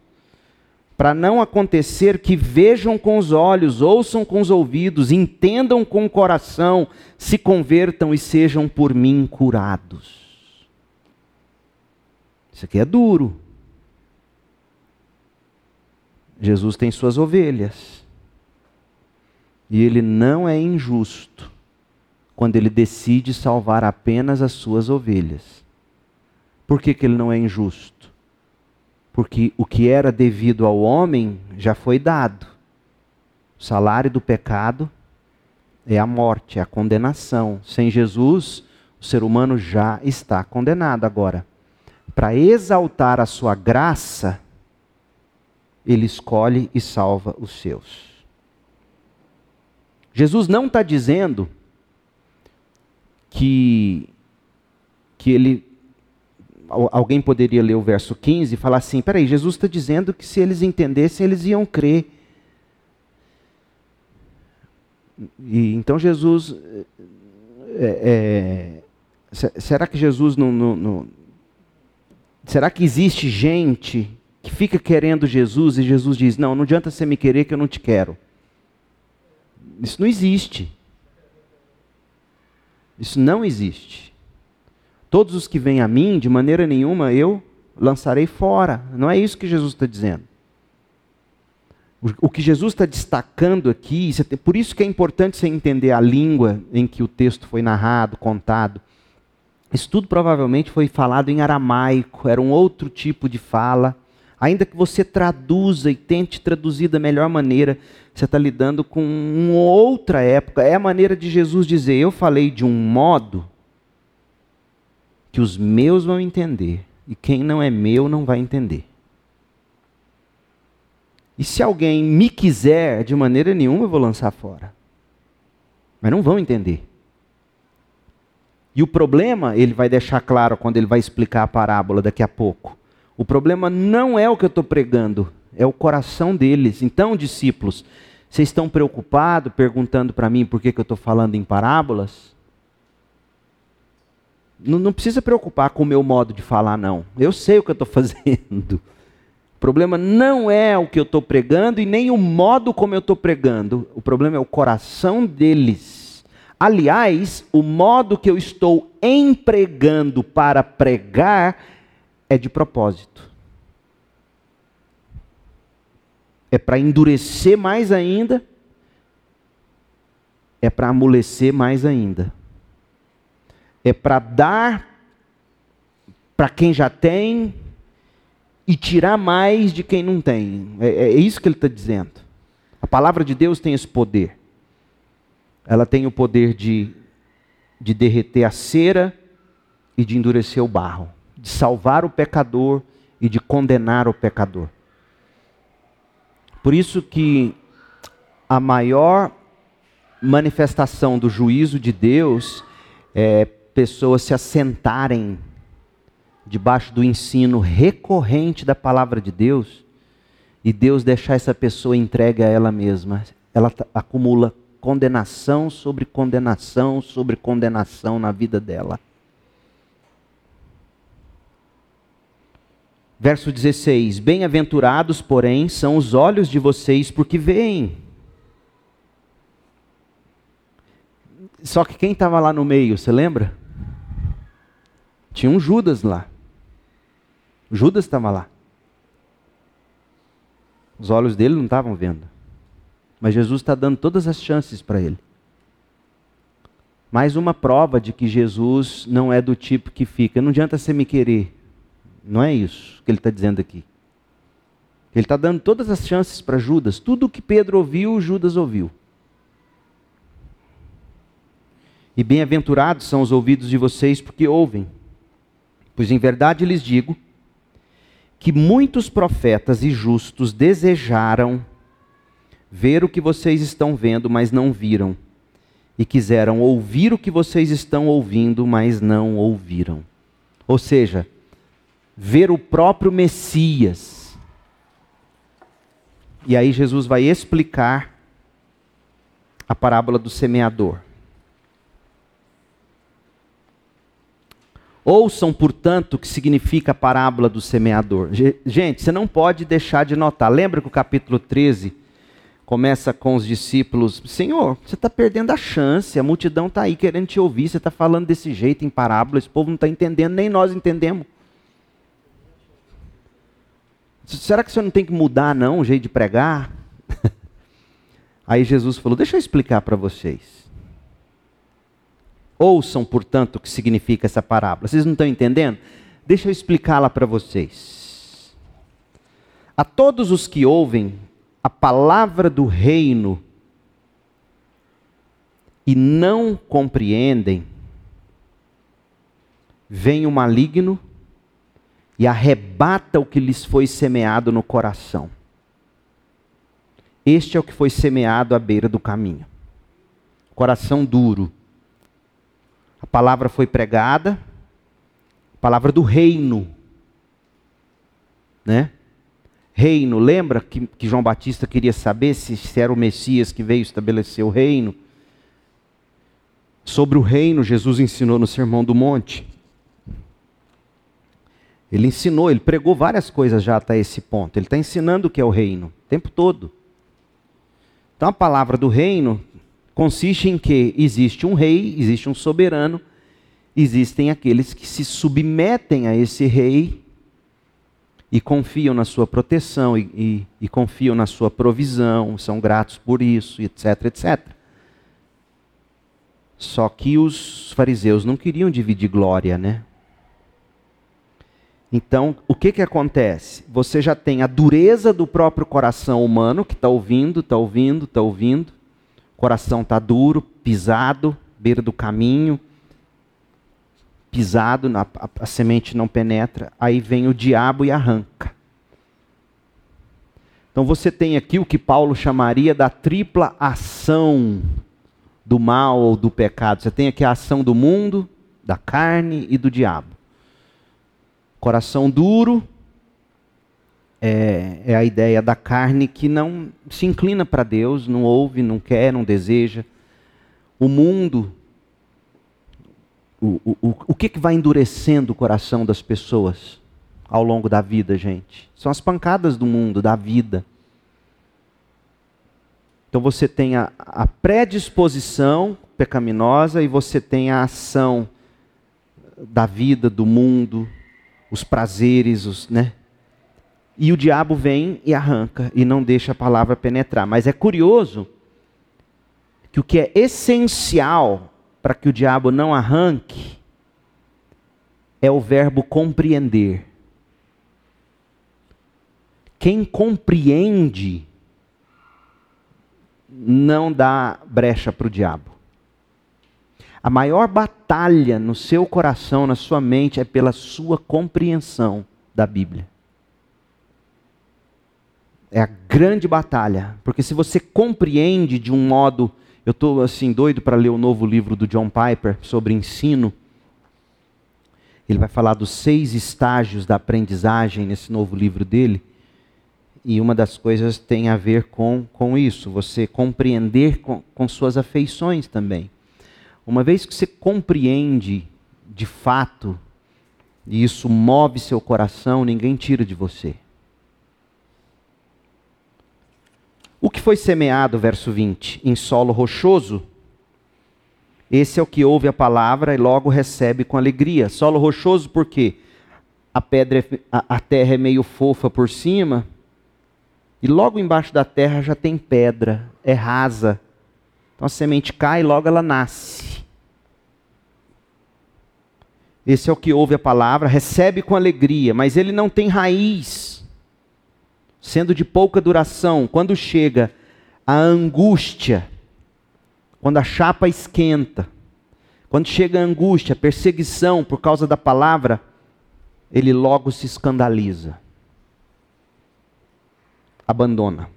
Para não acontecer que vejam com os olhos, ouçam com os ouvidos, entendam com o coração, se convertam e sejam por mim curados. Isso aqui é duro. Jesus tem suas ovelhas. E ele não é injusto quando ele decide salvar apenas as suas ovelhas. Por que, que ele não é injusto? Porque o que era devido ao homem já foi dado. O salário do pecado é a morte, é a condenação. Sem Jesus, o ser humano já está condenado agora. Para exaltar a sua graça, ele escolhe e salva os seus. Jesus não está dizendo que, que ele. Alguém poderia ler o verso 15 e falar assim: peraí, Jesus está dizendo que se eles entendessem, eles iam crer. E, então Jesus. É, é, será que Jesus não, não, não. Será que existe gente que fica querendo Jesus e Jesus diz: Não, não adianta você me querer que eu não te quero. Isso não existe. Isso não existe. Todos os que vêm a mim, de maneira nenhuma eu lançarei fora. Não é isso que Jesus está dizendo. O que Jesus está destacando aqui, por isso que é importante você entender a língua em que o texto foi narrado, contado. Isso tudo provavelmente foi falado em aramaico, era um outro tipo de fala. Ainda que você traduza e tente traduzir da melhor maneira, você está lidando com uma outra época. É a maneira de Jesus dizer: Eu falei de um modo que os meus vão entender, e quem não é meu não vai entender. E se alguém me quiser, de maneira nenhuma eu vou lançar fora. Mas não vão entender. E o problema, ele vai deixar claro quando ele vai explicar a parábola daqui a pouco. O problema não é o que eu estou pregando, é o coração deles. Então, discípulos, vocês estão preocupados, perguntando para mim por que, que eu estou falando em parábolas? Não, não precisa preocupar com o meu modo de falar, não. Eu sei o que eu estou fazendo. O problema não é o que eu estou pregando e nem o modo como eu estou pregando. O problema é o coração deles. Aliás, o modo que eu estou empregando para pregar é de propósito. é para endurecer mais ainda, é para amolecer mais ainda, é para dar para quem já tem e tirar mais de quem não tem. É, é isso que ele está dizendo. A palavra de Deus tem esse poder. Ela tem o poder de, de derreter a cera e de endurecer o barro, de salvar o pecador e de condenar o pecador. Por isso que a maior manifestação do juízo de Deus é pessoas se assentarem debaixo do ensino recorrente da palavra de Deus e Deus deixar essa pessoa entregue a ela mesma. Ela acumula condenação sobre condenação sobre condenação na vida dela. Verso 16: Bem-aventurados, porém, são os olhos de vocês porque veem. Só que quem estava lá no meio, você lembra? Tinha um Judas lá. Judas estava lá. Os olhos dele não estavam vendo. Mas Jesus está dando todas as chances para ele. Mais uma prova de que Jesus não é do tipo que fica. Não adianta você me querer. Não é isso que ele está dizendo aqui. Ele está dando todas as chances para Judas. Tudo o que Pedro ouviu, Judas ouviu. E bem-aventurados são os ouvidos de vocês porque ouvem. Pois em verdade lhes digo que muitos profetas e justos desejaram ver o que vocês estão vendo, mas não viram, e quiseram ouvir o que vocês estão ouvindo, mas não ouviram. Ou seja, ver o próprio Messias. E aí Jesus vai explicar a parábola do semeador. Ouçam, portanto, o que significa a parábola do semeador. Gente, você não pode deixar de notar. Lembra que o capítulo 13 começa com os discípulos: Senhor, você está perdendo a chance, a multidão está aí querendo te ouvir, você está falando desse jeito em parábola, esse povo não está entendendo, nem nós entendemos. Será que você não tem que mudar, não, o jeito de pregar? Aí Jesus falou: Deixa eu explicar para vocês. Ouçam, portanto, o que significa essa parábola. Vocês não estão entendendo? Deixa eu explicá-la para vocês. A todos os que ouvem a palavra do reino e não compreendem, vem o maligno e arrebata o que lhes foi semeado no coração. Este é o que foi semeado à beira do caminho. Coração duro. A palavra foi pregada, a palavra do reino. Né? Reino, lembra que, que João Batista queria saber se, se era o Messias que veio estabelecer o reino? Sobre o reino, Jesus ensinou no Sermão do Monte. Ele ensinou, ele pregou várias coisas já até esse ponto. Ele está ensinando o que é o reino, o tempo todo. Então a palavra do reino consiste em que existe um rei, existe um soberano, existem aqueles que se submetem a esse rei e confiam na sua proteção e, e, e confiam na sua provisão, são gratos por isso, etc, etc. Só que os fariseus não queriam dividir glória, né? Então, o que, que acontece? Você já tem a dureza do próprio coração humano, que está ouvindo, está ouvindo, está ouvindo. Coração está duro, pisado, beira do caminho, pisado, a, a, a semente não penetra. Aí vem o diabo e arranca. Então você tem aqui o que Paulo chamaria da tripla ação do mal ou do pecado. Você tem aqui a ação do mundo, da carne e do diabo. Coração duro é, é a ideia da carne que não se inclina para Deus, não ouve, não quer, não deseja. O mundo, o, o, o que, que vai endurecendo o coração das pessoas ao longo da vida, gente? São as pancadas do mundo, da vida. Então você tem a, a predisposição pecaminosa e você tem a ação da vida, do mundo, os prazeres, os, né? E o diabo vem e arranca e não deixa a palavra penetrar. Mas é curioso que o que é essencial para que o diabo não arranque é o verbo compreender. Quem compreende não dá brecha para o diabo. A maior batalha no seu coração, na sua mente, é pela sua compreensão da Bíblia. É a grande batalha, porque se você compreende de um modo, eu estou assim doido para ler o novo livro do John Piper sobre ensino. Ele vai falar dos seis estágios da aprendizagem nesse novo livro dele. E uma das coisas tem a ver com, com isso, você compreender com, com suas afeições também. Uma vez que você compreende de fato, e isso move seu coração, ninguém tira de você. O que foi semeado, verso 20, em solo rochoso, esse é o que ouve a palavra e logo recebe com alegria. Solo rochoso porque a pedra, é, a terra é meio fofa por cima, e logo embaixo da terra já tem pedra, é rasa. Então a semente cai e logo ela nasce. Esse é o que ouve a palavra, recebe com alegria, mas ele não tem raiz, sendo de pouca duração. Quando chega a angústia, quando a chapa esquenta, quando chega a angústia, a perseguição por causa da palavra, ele logo se escandaliza. Abandona.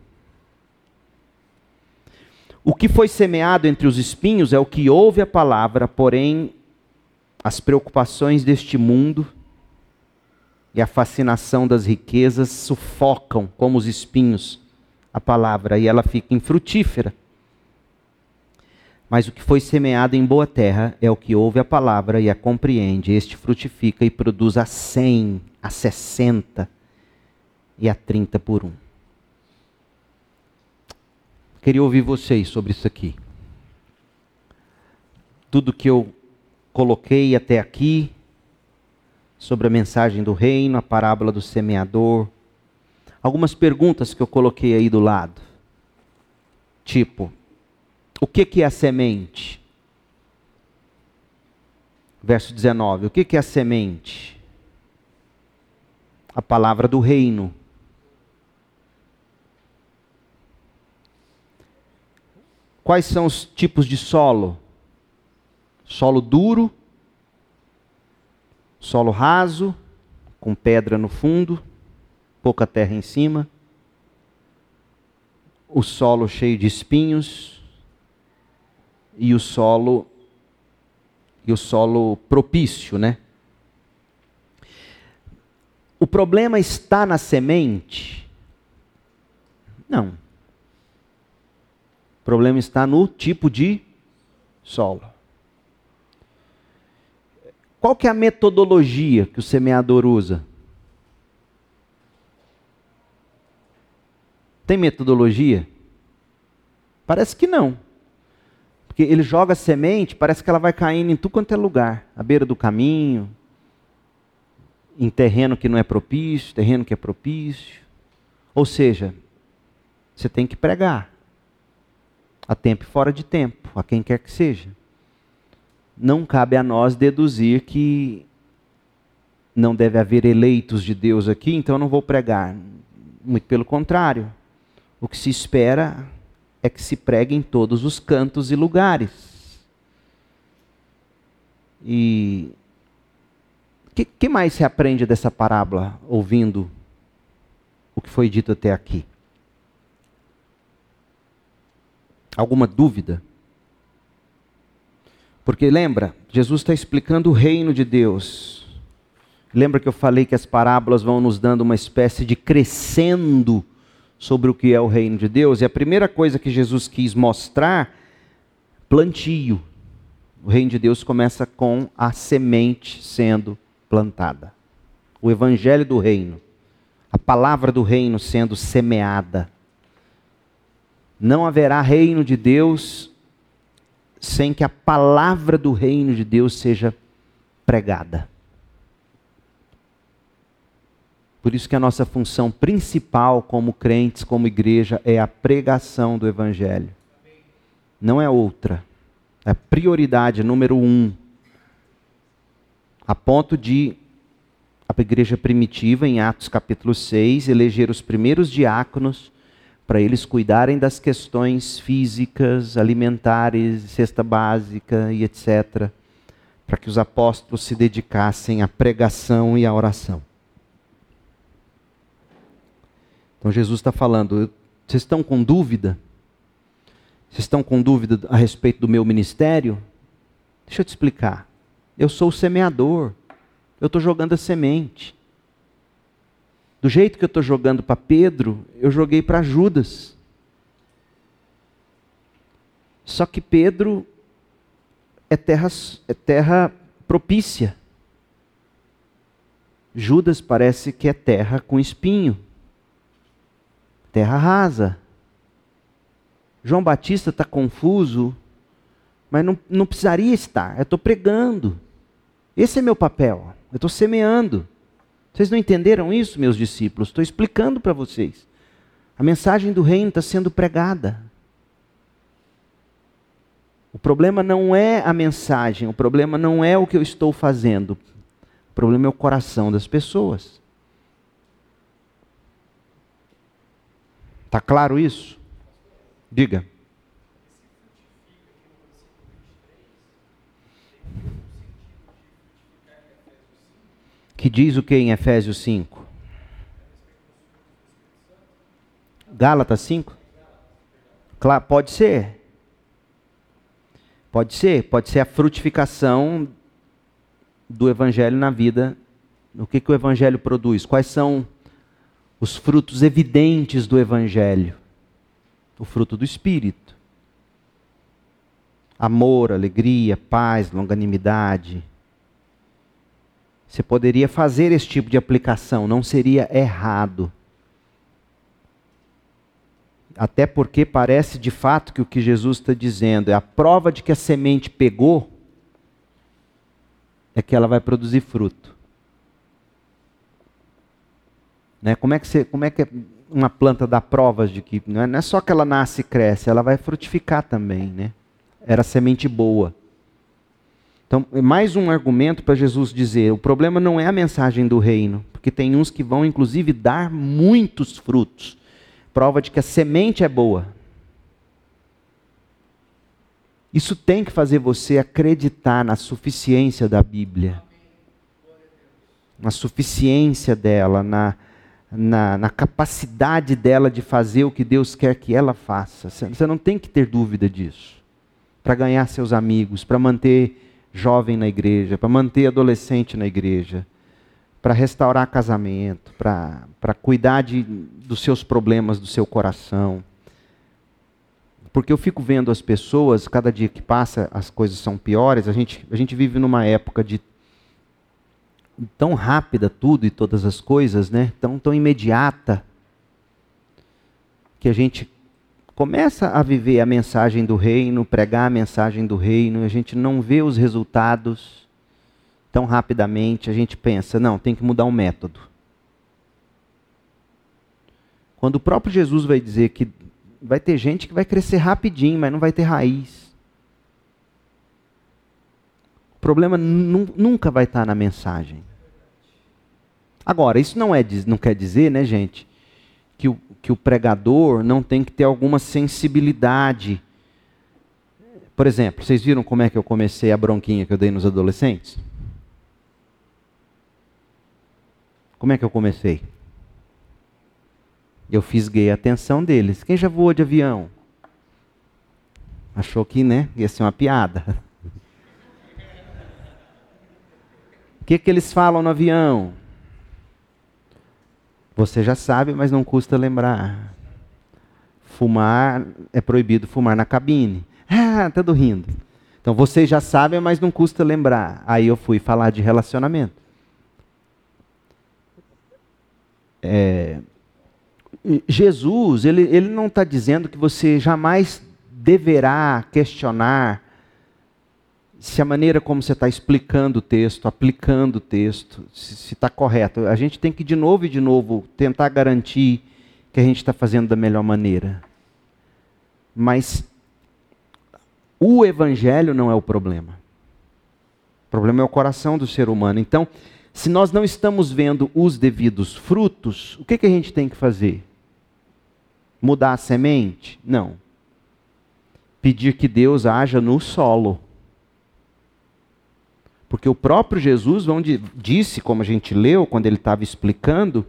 O que foi semeado entre os espinhos é o que ouve a palavra, porém as preocupações deste mundo e a fascinação das riquezas sufocam como os espinhos a palavra e ela fica infrutífera. Mas o que foi semeado em boa terra é o que ouve a palavra e a compreende. Este frutifica e produz a cem, a sessenta e a trinta por um. Queria ouvir vocês sobre isso aqui. Tudo que eu coloquei até aqui sobre a mensagem do reino, a parábola do semeador. Algumas perguntas que eu coloquei aí do lado. Tipo, o que, que é a semente? Verso 19: O que, que é a semente? A palavra do reino. Quais são os tipos de solo? Solo duro, solo raso, com pedra no fundo, pouca terra em cima, o solo cheio de espinhos e o solo e o solo propício, né? O problema está na semente? Não. O problema está no tipo de solo. Qual que é a metodologia que o semeador usa? Tem metodologia? Parece que não. Porque ele joga semente, parece que ela vai caindo em tudo quanto é lugar. À beira do caminho, em terreno que não é propício, terreno que é propício. Ou seja, você tem que pregar. A tempo e fora de tempo, a quem quer que seja não cabe a nós deduzir que não deve haver eleitos de Deus aqui, então eu não vou pregar. Muito pelo contrário. O que se espera é que se pregue em todos os cantos e lugares. E o que, que mais se aprende dessa parábola ouvindo o que foi dito até aqui? Alguma dúvida? Porque lembra, Jesus está explicando o reino de Deus. Lembra que eu falei que as parábolas vão nos dando uma espécie de crescendo sobre o que é o reino de Deus? E a primeira coisa que Jesus quis mostrar, plantio. O reino de Deus começa com a semente sendo plantada. O evangelho do reino, a palavra do reino sendo semeada. Não haverá reino de Deus sem que a palavra do reino de Deus seja pregada. Por isso que a nossa função principal como crentes, como igreja, é a pregação do Evangelho. Não é outra. É prioridade número um. A ponto de a igreja primitiva, em Atos capítulo 6, eleger os primeiros diáconos para eles cuidarem das questões físicas, alimentares, cesta básica e etc., para que os apóstolos se dedicassem à pregação e à oração. Então Jesus está falando, vocês estão com dúvida? Vocês estão com dúvida a respeito do meu ministério? Deixa eu te explicar. Eu sou o semeador. Eu estou jogando a semente. Do jeito que eu estou jogando para Pedro, eu joguei para Judas. Só que Pedro é terra, é terra propícia. Judas parece que é terra com espinho, terra rasa. João Batista está confuso, mas não, não precisaria estar. Eu estou pregando. Esse é meu papel. Eu estou semeando. Vocês não entenderam isso, meus discípulos? Estou explicando para vocês. A mensagem do reino está sendo pregada. O problema não é a mensagem, o problema não é o que eu estou fazendo. O problema é o coração das pessoas. Está claro isso? Diga. Que diz o que em Efésios 5? Gálatas 5? Claro, pode ser. Pode ser, pode ser a frutificação do evangelho na vida. O que, que o evangelho produz? Quais são os frutos evidentes do evangelho? O fruto do espírito. Amor, alegria, paz, longanimidade, você poderia fazer esse tipo de aplicação, não seria errado. Até porque parece de fato que o que Jesus está dizendo é a prova de que a semente pegou, é que ela vai produzir fruto. Né? Como, é que você, como é que uma planta dá provas de que. Não é, não é só que ela nasce e cresce, ela vai frutificar também. Né? Era semente boa. Então, é mais um argumento para Jesus dizer: o problema não é a mensagem do reino, porque tem uns que vão, inclusive, dar muitos frutos prova de que a semente é boa. Isso tem que fazer você acreditar na suficiência da Bíblia. Na suficiência dela, na, na, na, capacidade dela de fazer o que Deus quer que ela faça. Você não tem que ter dúvida disso. Para ganhar seus amigos, para manter jovem na igreja, para manter adolescente na igreja, para restaurar casamento, para cuidar de, dos seus problemas do seu coração. Porque eu fico vendo as pessoas, cada dia que passa as coisas são piores, a gente, a gente vive numa época de tão rápida tudo e todas as coisas, né? Tão, tão imediata, que a gente começa a viver a mensagem do reino, pregar a mensagem do reino, a gente não vê os resultados tão rapidamente, a gente pensa, não, tem que mudar o método. Quando o próprio Jesus vai dizer que vai ter gente que vai crescer rapidinho, mas não vai ter raiz. O problema nunca vai estar na mensagem. Agora, isso não, é, não quer dizer, né, gente, que o, que o pregador não tem que ter alguma sensibilidade. Por exemplo, vocês viram como é que eu comecei a bronquinha que eu dei nos adolescentes? Como é que eu comecei? Eu fisguei a atenção deles. Quem já voou de avião? Achou que, né, ia ser uma piada. O que, que eles falam no avião? Você já sabe, mas não custa lembrar. Fumar, é proibido fumar na cabine. Ah, tudo rindo. Então vocês já sabem, mas não custa lembrar. Aí eu fui falar de relacionamento. É, Jesus, ele, ele não está dizendo que você jamais deverá questionar se a maneira como você está explicando o texto, aplicando o texto, se está correto. A gente tem que, de novo e de novo, tentar garantir que a gente está fazendo da melhor maneira. Mas o evangelho não é o problema. O problema é o coração do ser humano. Então, se nós não estamos vendo os devidos frutos, o que, que a gente tem que fazer? Mudar a semente? Não. Pedir que Deus haja no solo porque o próprio Jesus onde disse, como a gente leu quando ele estava explicando,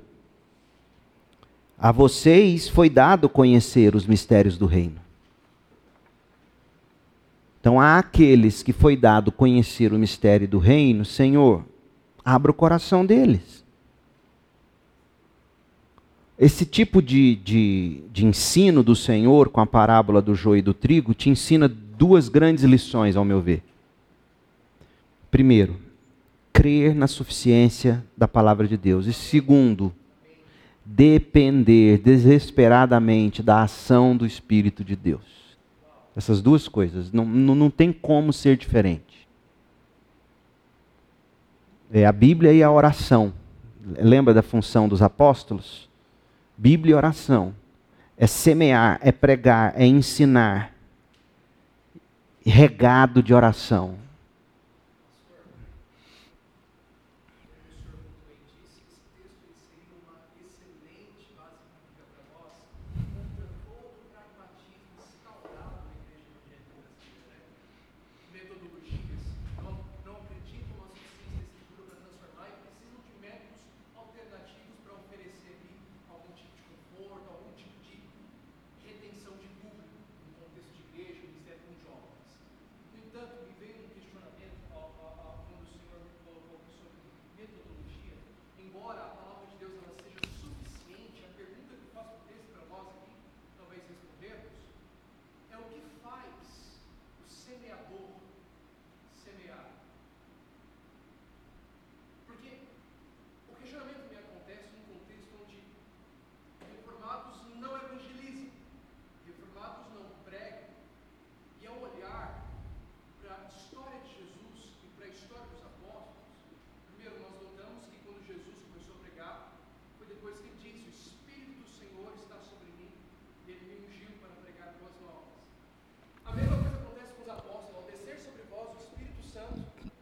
a vocês foi dado conhecer os mistérios do reino. Então, há aqueles que foi dado conhecer o mistério do reino, Senhor, abra o coração deles. Esse tipo de, de, de ensino do Senhor, com a parábola do joio e do trigo, te ensina duas grandes lições, ao meu ver. Primeiro, crer na suficiência da palavra de Deus. E segundo, depender desesperadamente da ação do Espírito de Deus. Essas duas coisas. Não, não, não tem como ser diferente. É a Bíblia e a oração. Lembra da função dos apóstolos? Bíblia e oração. É semear, é pregar, é ensinar. Regado de oração.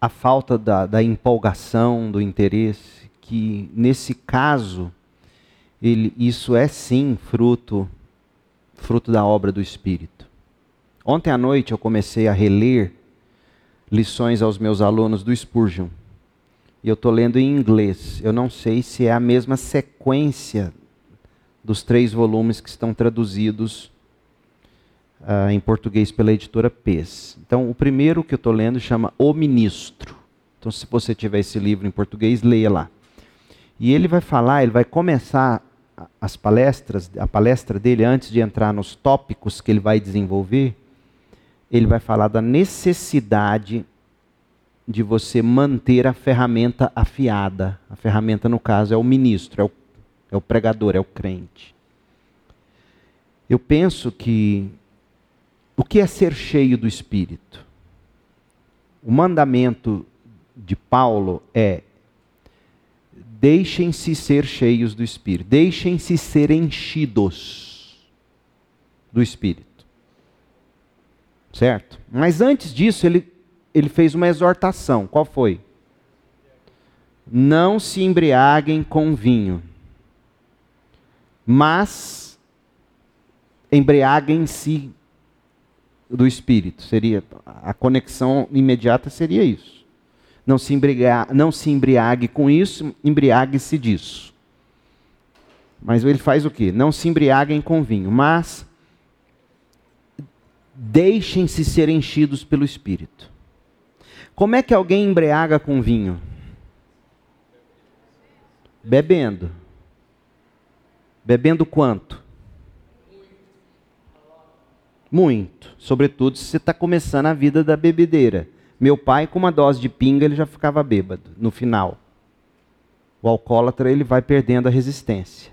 a falta da, da empolgação, do interesse, que nesse caso, ele, isso é sim fruto, fruto da obra do Espírito. Ontem à noite eu comecei a reler lições aos meus alunos do Spurgeon. E eu estou lendo em inglês. Eu não sei se é a mesma sequência dos três volumes que estão traduzidos uh, em português pela editora PES. Então, o primeiro que eu estou lendo chama O Ministro. Então, se você tiver esse livro em português, leia lá. E ele vai falar, ele vai começar as palestras, a palestra dele, antes de entrar nos tópicos que ele vai desenvolver, ele vai falar da necessidade de você manter a ferramenta afiada. A ferramenta, no caso, é o ministro, é o, é o pregador, é o crente. Eu penso que o que é ser cheio do Espírito? O mandamento de Paulo é: deixem-se ser cheios do Espírito, deixem-se ser enchidos do Espírito. Certo? Mas antes disso, ele ele fez uma exortação. Qual foi? Não se embriaguem com vinho, mas embriaguem-se do espírito. Seria a conexão imediata seria isso. Não se, embriague, não se embriague com isso, embriague-se disso. Mas ele faz o quê? Não se embriaguem com vinho, mas deixem-se ser enchidos pelo Espírito. Como é que alguém embriaga com vinho? Bebendo. Bebendo quanto? Muito. Sobretudo se você está começando a vida da bebedeira. Meu pai, com uma dose de pinga, ele já ficava bêbado no final. O alcoólatra ele vai perdendo a resistência.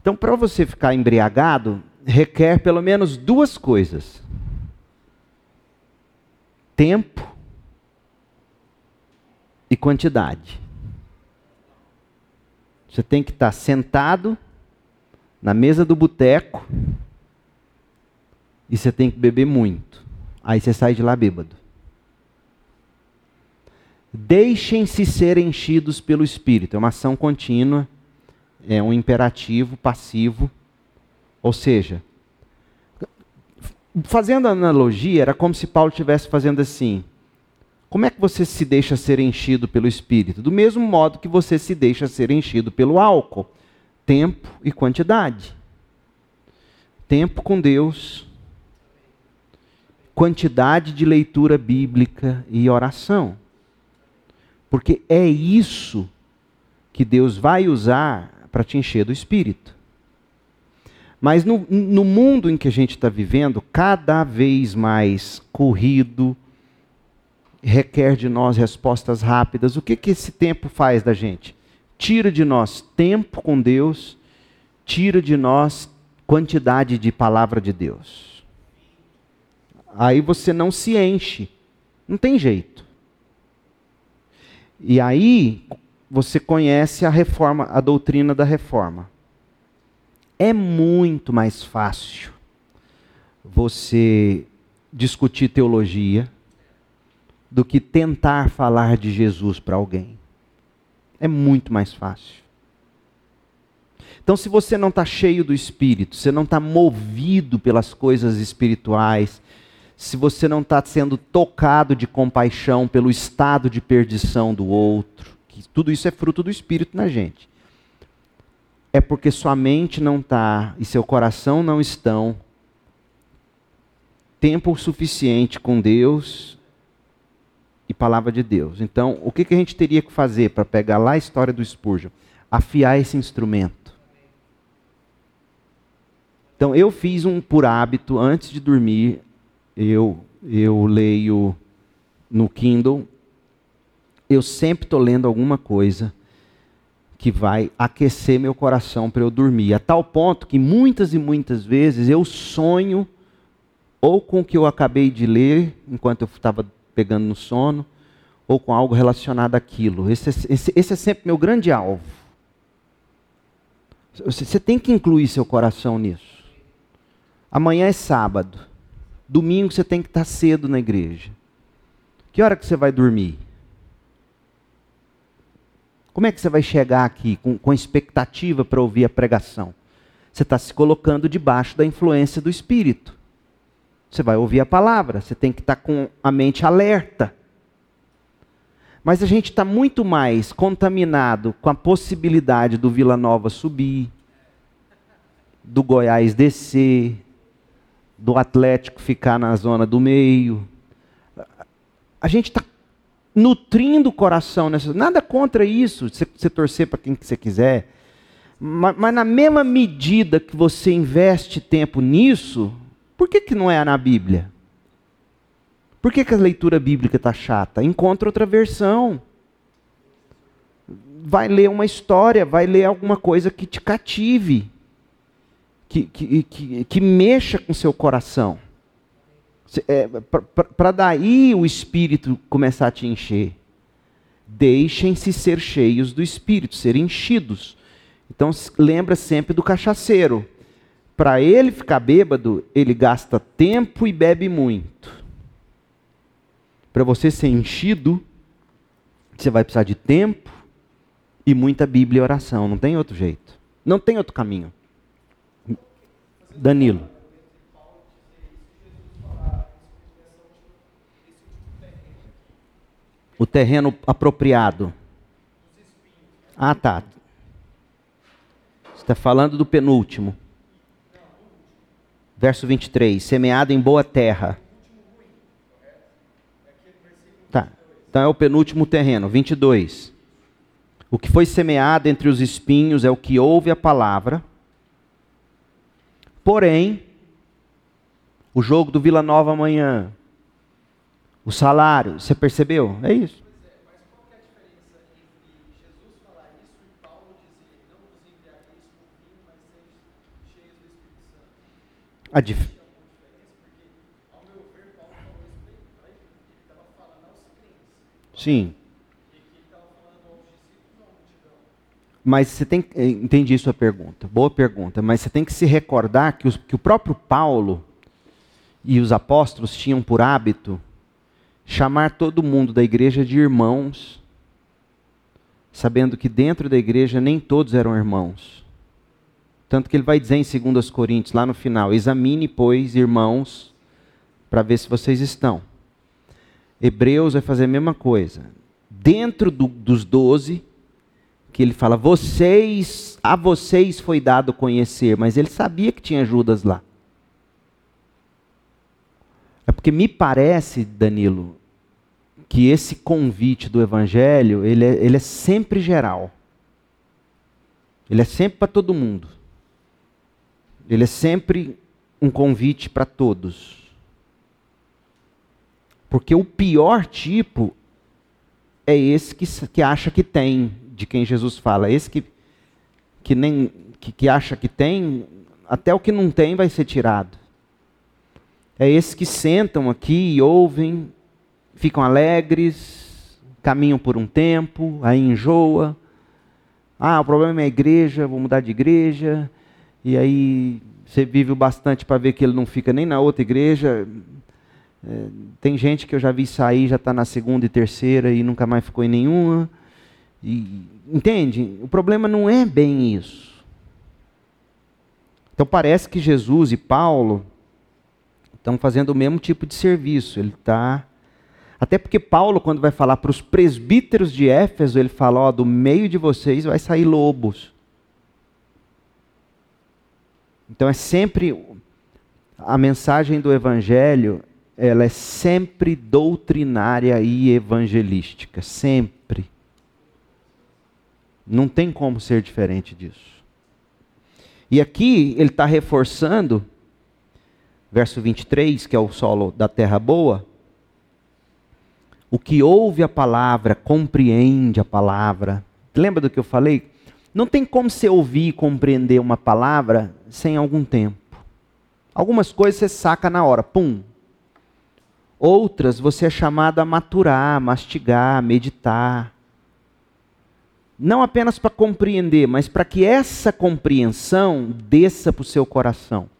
Então, para você ficar embriagado, requer pelo menos duas coisas: tempo e quantidade. Você tem que estar sentado na mesa do boteco e você tem que beber muito. Aí você sai de lá bêbado. Deixem-se ser enchidos pelo Espírito. É uma ação contínua, é um imperativo passivo. Ou seja, fazendo analogia, era como se Paulo estivesse fazendo assim: como é que você se deixa ser enchido pelo Espírito? Do mesmo modo que você se deixa ser enchido pelo álcool: tempo e quantidade. Tempo com Deus, quantidade de leitura bíblica e oração. Porque é isso que Deus vai usar para te encher do Espírito. Mas no, no mundo em que a gente está vivendo, cada vez mais corrido, requer de nós respostas rápidas. O que, que esse tempo faz da gente? Tira de nós tempo com Deus, tira de nós quantidade de palavra de Deus. Aí você não se enche, não tem jeito. E aí você conhece a reforma, a doutrina da reforma. É muito mais fácil você discutir teologia, do que tentar falar de Jesus para alguém. É muito mais fácil. Então, se você não está cheio do Espírito, você não está movido pelas coisas espirituais, se você não está sendo tocado de compaixão pelo estado de perdição do outro, que tudo isso é fruto do Espírito na gente, é porque sua mente não está e seu coração não estão tempo suficiente com Deus e palavra de Deus. Então, o que, que a gente teria que fazer para pegar lá a história do Spurgeon? Afiar esse instrumento. Então, eu fiz um por hábito, antes de dormir, eu, eu leio no Kindle, eu sempre estou lendo alguma coisa que vai aquecer meu coração para eu dormir. A tal ponto que muitas e muitas vezes eu sonho ou com o que eu acabei de ler enquanto eu estava pegando no sono, ou com algo relacionado àquilo. Esse, esse, esse é sempre meu grande alvo. Você, você tem que incluir seu coração nisso. Amanhã é sábado. Domingo você tem que estar cedo na igreja. Que hora que você vai dormir? Como é que você vai chegar aqui com, com expectativa para ouvir a pregação? Você está se colocando debaixo da influência do Espírito. Você vai ouvir a palavra, você tem que estar com a mente alerta. Mas a gente está muito mais contaminado com a possibilidade do Vila Nova subir, do Goiás descer, do Atlético ficar na zona do meio. A gente está nutrindo o coração nessa. Nada contra isso, você, você torcer para quem você quiser. Mas, mas, na mesma medida que você investe tempo nisso, por que, que não é na Bíblia? Por que, que a leitura bíblica está chata? Encontra outra versão. Vai ler uma história, vai ler alguma coisa que te cative, que, que, que, mexa com seu coração. É, Para daí o Espírito começar a te encher. Deixem-se ser cheios do Espírito, ser enchidos. Então lembra sempre do cachaceiro. Para ele ficar bêbado, ele gasta tempo e bebe muito. Para você ser enchido, você vai precisar de tempo e muita Bíblia e oração. Não tem outro jeito. Não tem outro caminho. Danilo. O terreno apropriado. Ah, tá. Você está falando do penúltimo. Verso 23. Semeado em boa terra. Tá. Então é o penúltimo terreno. 22. O que foi semeado entre os espinhos é o que ouve a palavra. Porém, o jogo do Vila Nova amanhã, o salário, você percebeu? É isso. A dif... Sim. Mas você tem eh, entendi sua pergunta, boa pergunta, mas você tem que se recordar que, os, que o próprio Paulo e os apóstolos tinham por hábito chamar todo mundo da igreja de irmãos, sabendo que dentro da igreja nem todos eram irmãos. Tanto que ele vai dizer em 2 Coríntios, lá no final: examine, pois, irmãos, para ver se vocês estão. Hebreus vai fazer a mesma coisa. Dentro do, dos doze, que ele fala, vocês, a vocês foi dado conhecer, mas ele sabia que tinha Judas lá. É porque me parece, Danilo, que esse convite do Evangelho, ele é, ele é sempre geral. Ele é sempre para todo mundo. Ele é sempre um convite para todos. Porque o pior tipo é esse que, que acha que tem, de quem Jesus fala. Esse que, que, nem, que, que acha que tem, até o que não tem vai ser tirado. É esses que sentam aqui e ouvem, ficam alegres, caminham por um tempo, aí enjoa. Ah, o problema é a igreja, vou mudar de igreja. E aí você vive o bastante para ver que ele não fica nem na outra igreja. É, tem gente que eu já vi sair, já está na segunda e terceira e nunca mais ficou em nenhuma. E, entende? O problema não é bem isso. Então parece que Jesus e Paulo estão fazendo o mesmo tipo de serviço. Ele está. Até porque Paulo, quando vai falar para os presbíteros de Éfeso, ele fala: ó, do meio de vocês vai sair lobos. Então é sempre a mensagem do evangelho, ela é sempre doutrinária e evangelística, sempre. Não tem como ser diferente disso. E aqui ele está reforçando, verso 23, que é o solo da terra boa. O que ouve a palavra, compreende a palavra. Lembra do que eu falei? Não tem como você ouvir e compreender uma palavra sem algum tempo. Algumas coisas você saca na hora, pum. Outras você é chamado a maturar, mastigar, meditar. Não apenas para compreender, mas para que essa compreensão desça para o seu coração.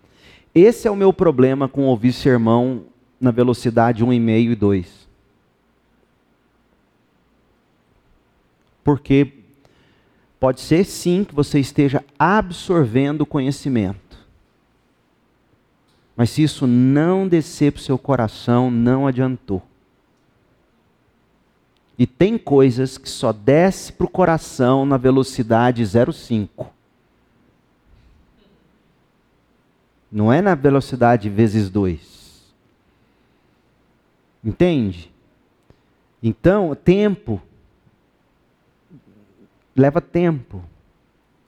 Esse é o meu problema com ouvir sermão na velocidade 1,5 e 2. Porque pode ser sim que você esteja absorvendo conhecimento. Mas se isso não descer para o seu coração, não adiantou. E tem coisas que só desce para o coração na velocidade 0,5. Não é na velocidade vezes 2. Entende? Então, tempo. Leva tempo.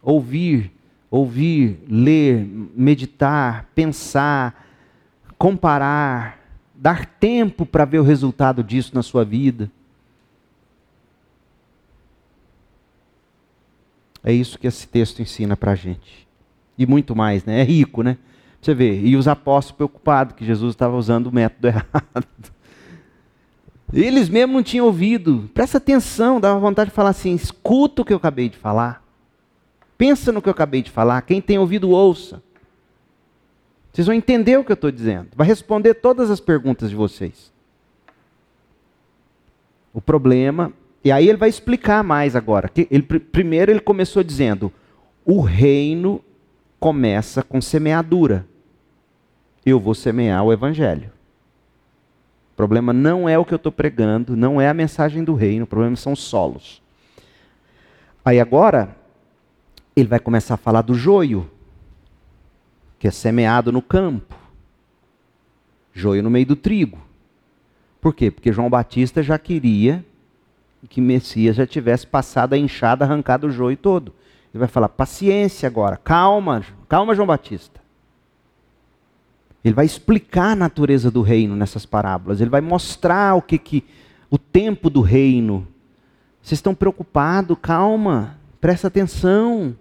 Ouvir, ouvir, ler, meditar, pensar, comparar, dar tempo para ver o resultado disso na sua vida. É isso que esse texto ensina para a gente. E muito mais, né? É rico, né? Você vê, e os apóstolos preocupados que Jesus estava usando o método errado. Eles mesmo não tinham ouvido. Presta atenção, dava vontade de falar assim: escuta o que eu acabei de falar. Pensa no que eu acabei de falar. Quem tem ouvido, ouça. Vocês vão entender o que eu estou dizendo. Vai responder todas as perguntas de vocês. O problema. E aí ele vai explicar mais agora. Ele, primeiro ele começou dizendo: o reino começa com semeadura eu vou semear o evangelho. O problema não é o que eu estou pregando, não é a mensagem do reino, o problema são os solos. Aí agora, ele vai começar a falar do joio, que é semeado no campo. Joio no meio do trigo. Por quê? Porque João Batista já queria que Messias já tivesse passado a enxada, arrancado o joio todo. Ele vai falar: paciência agora, calma, calma, João Batista. Ele vai explicar a natureza do reino nessas parábolas. Ele vai mostrar o que que o tempo do reino. Vocês estão preocupados? Calma, presta atenção.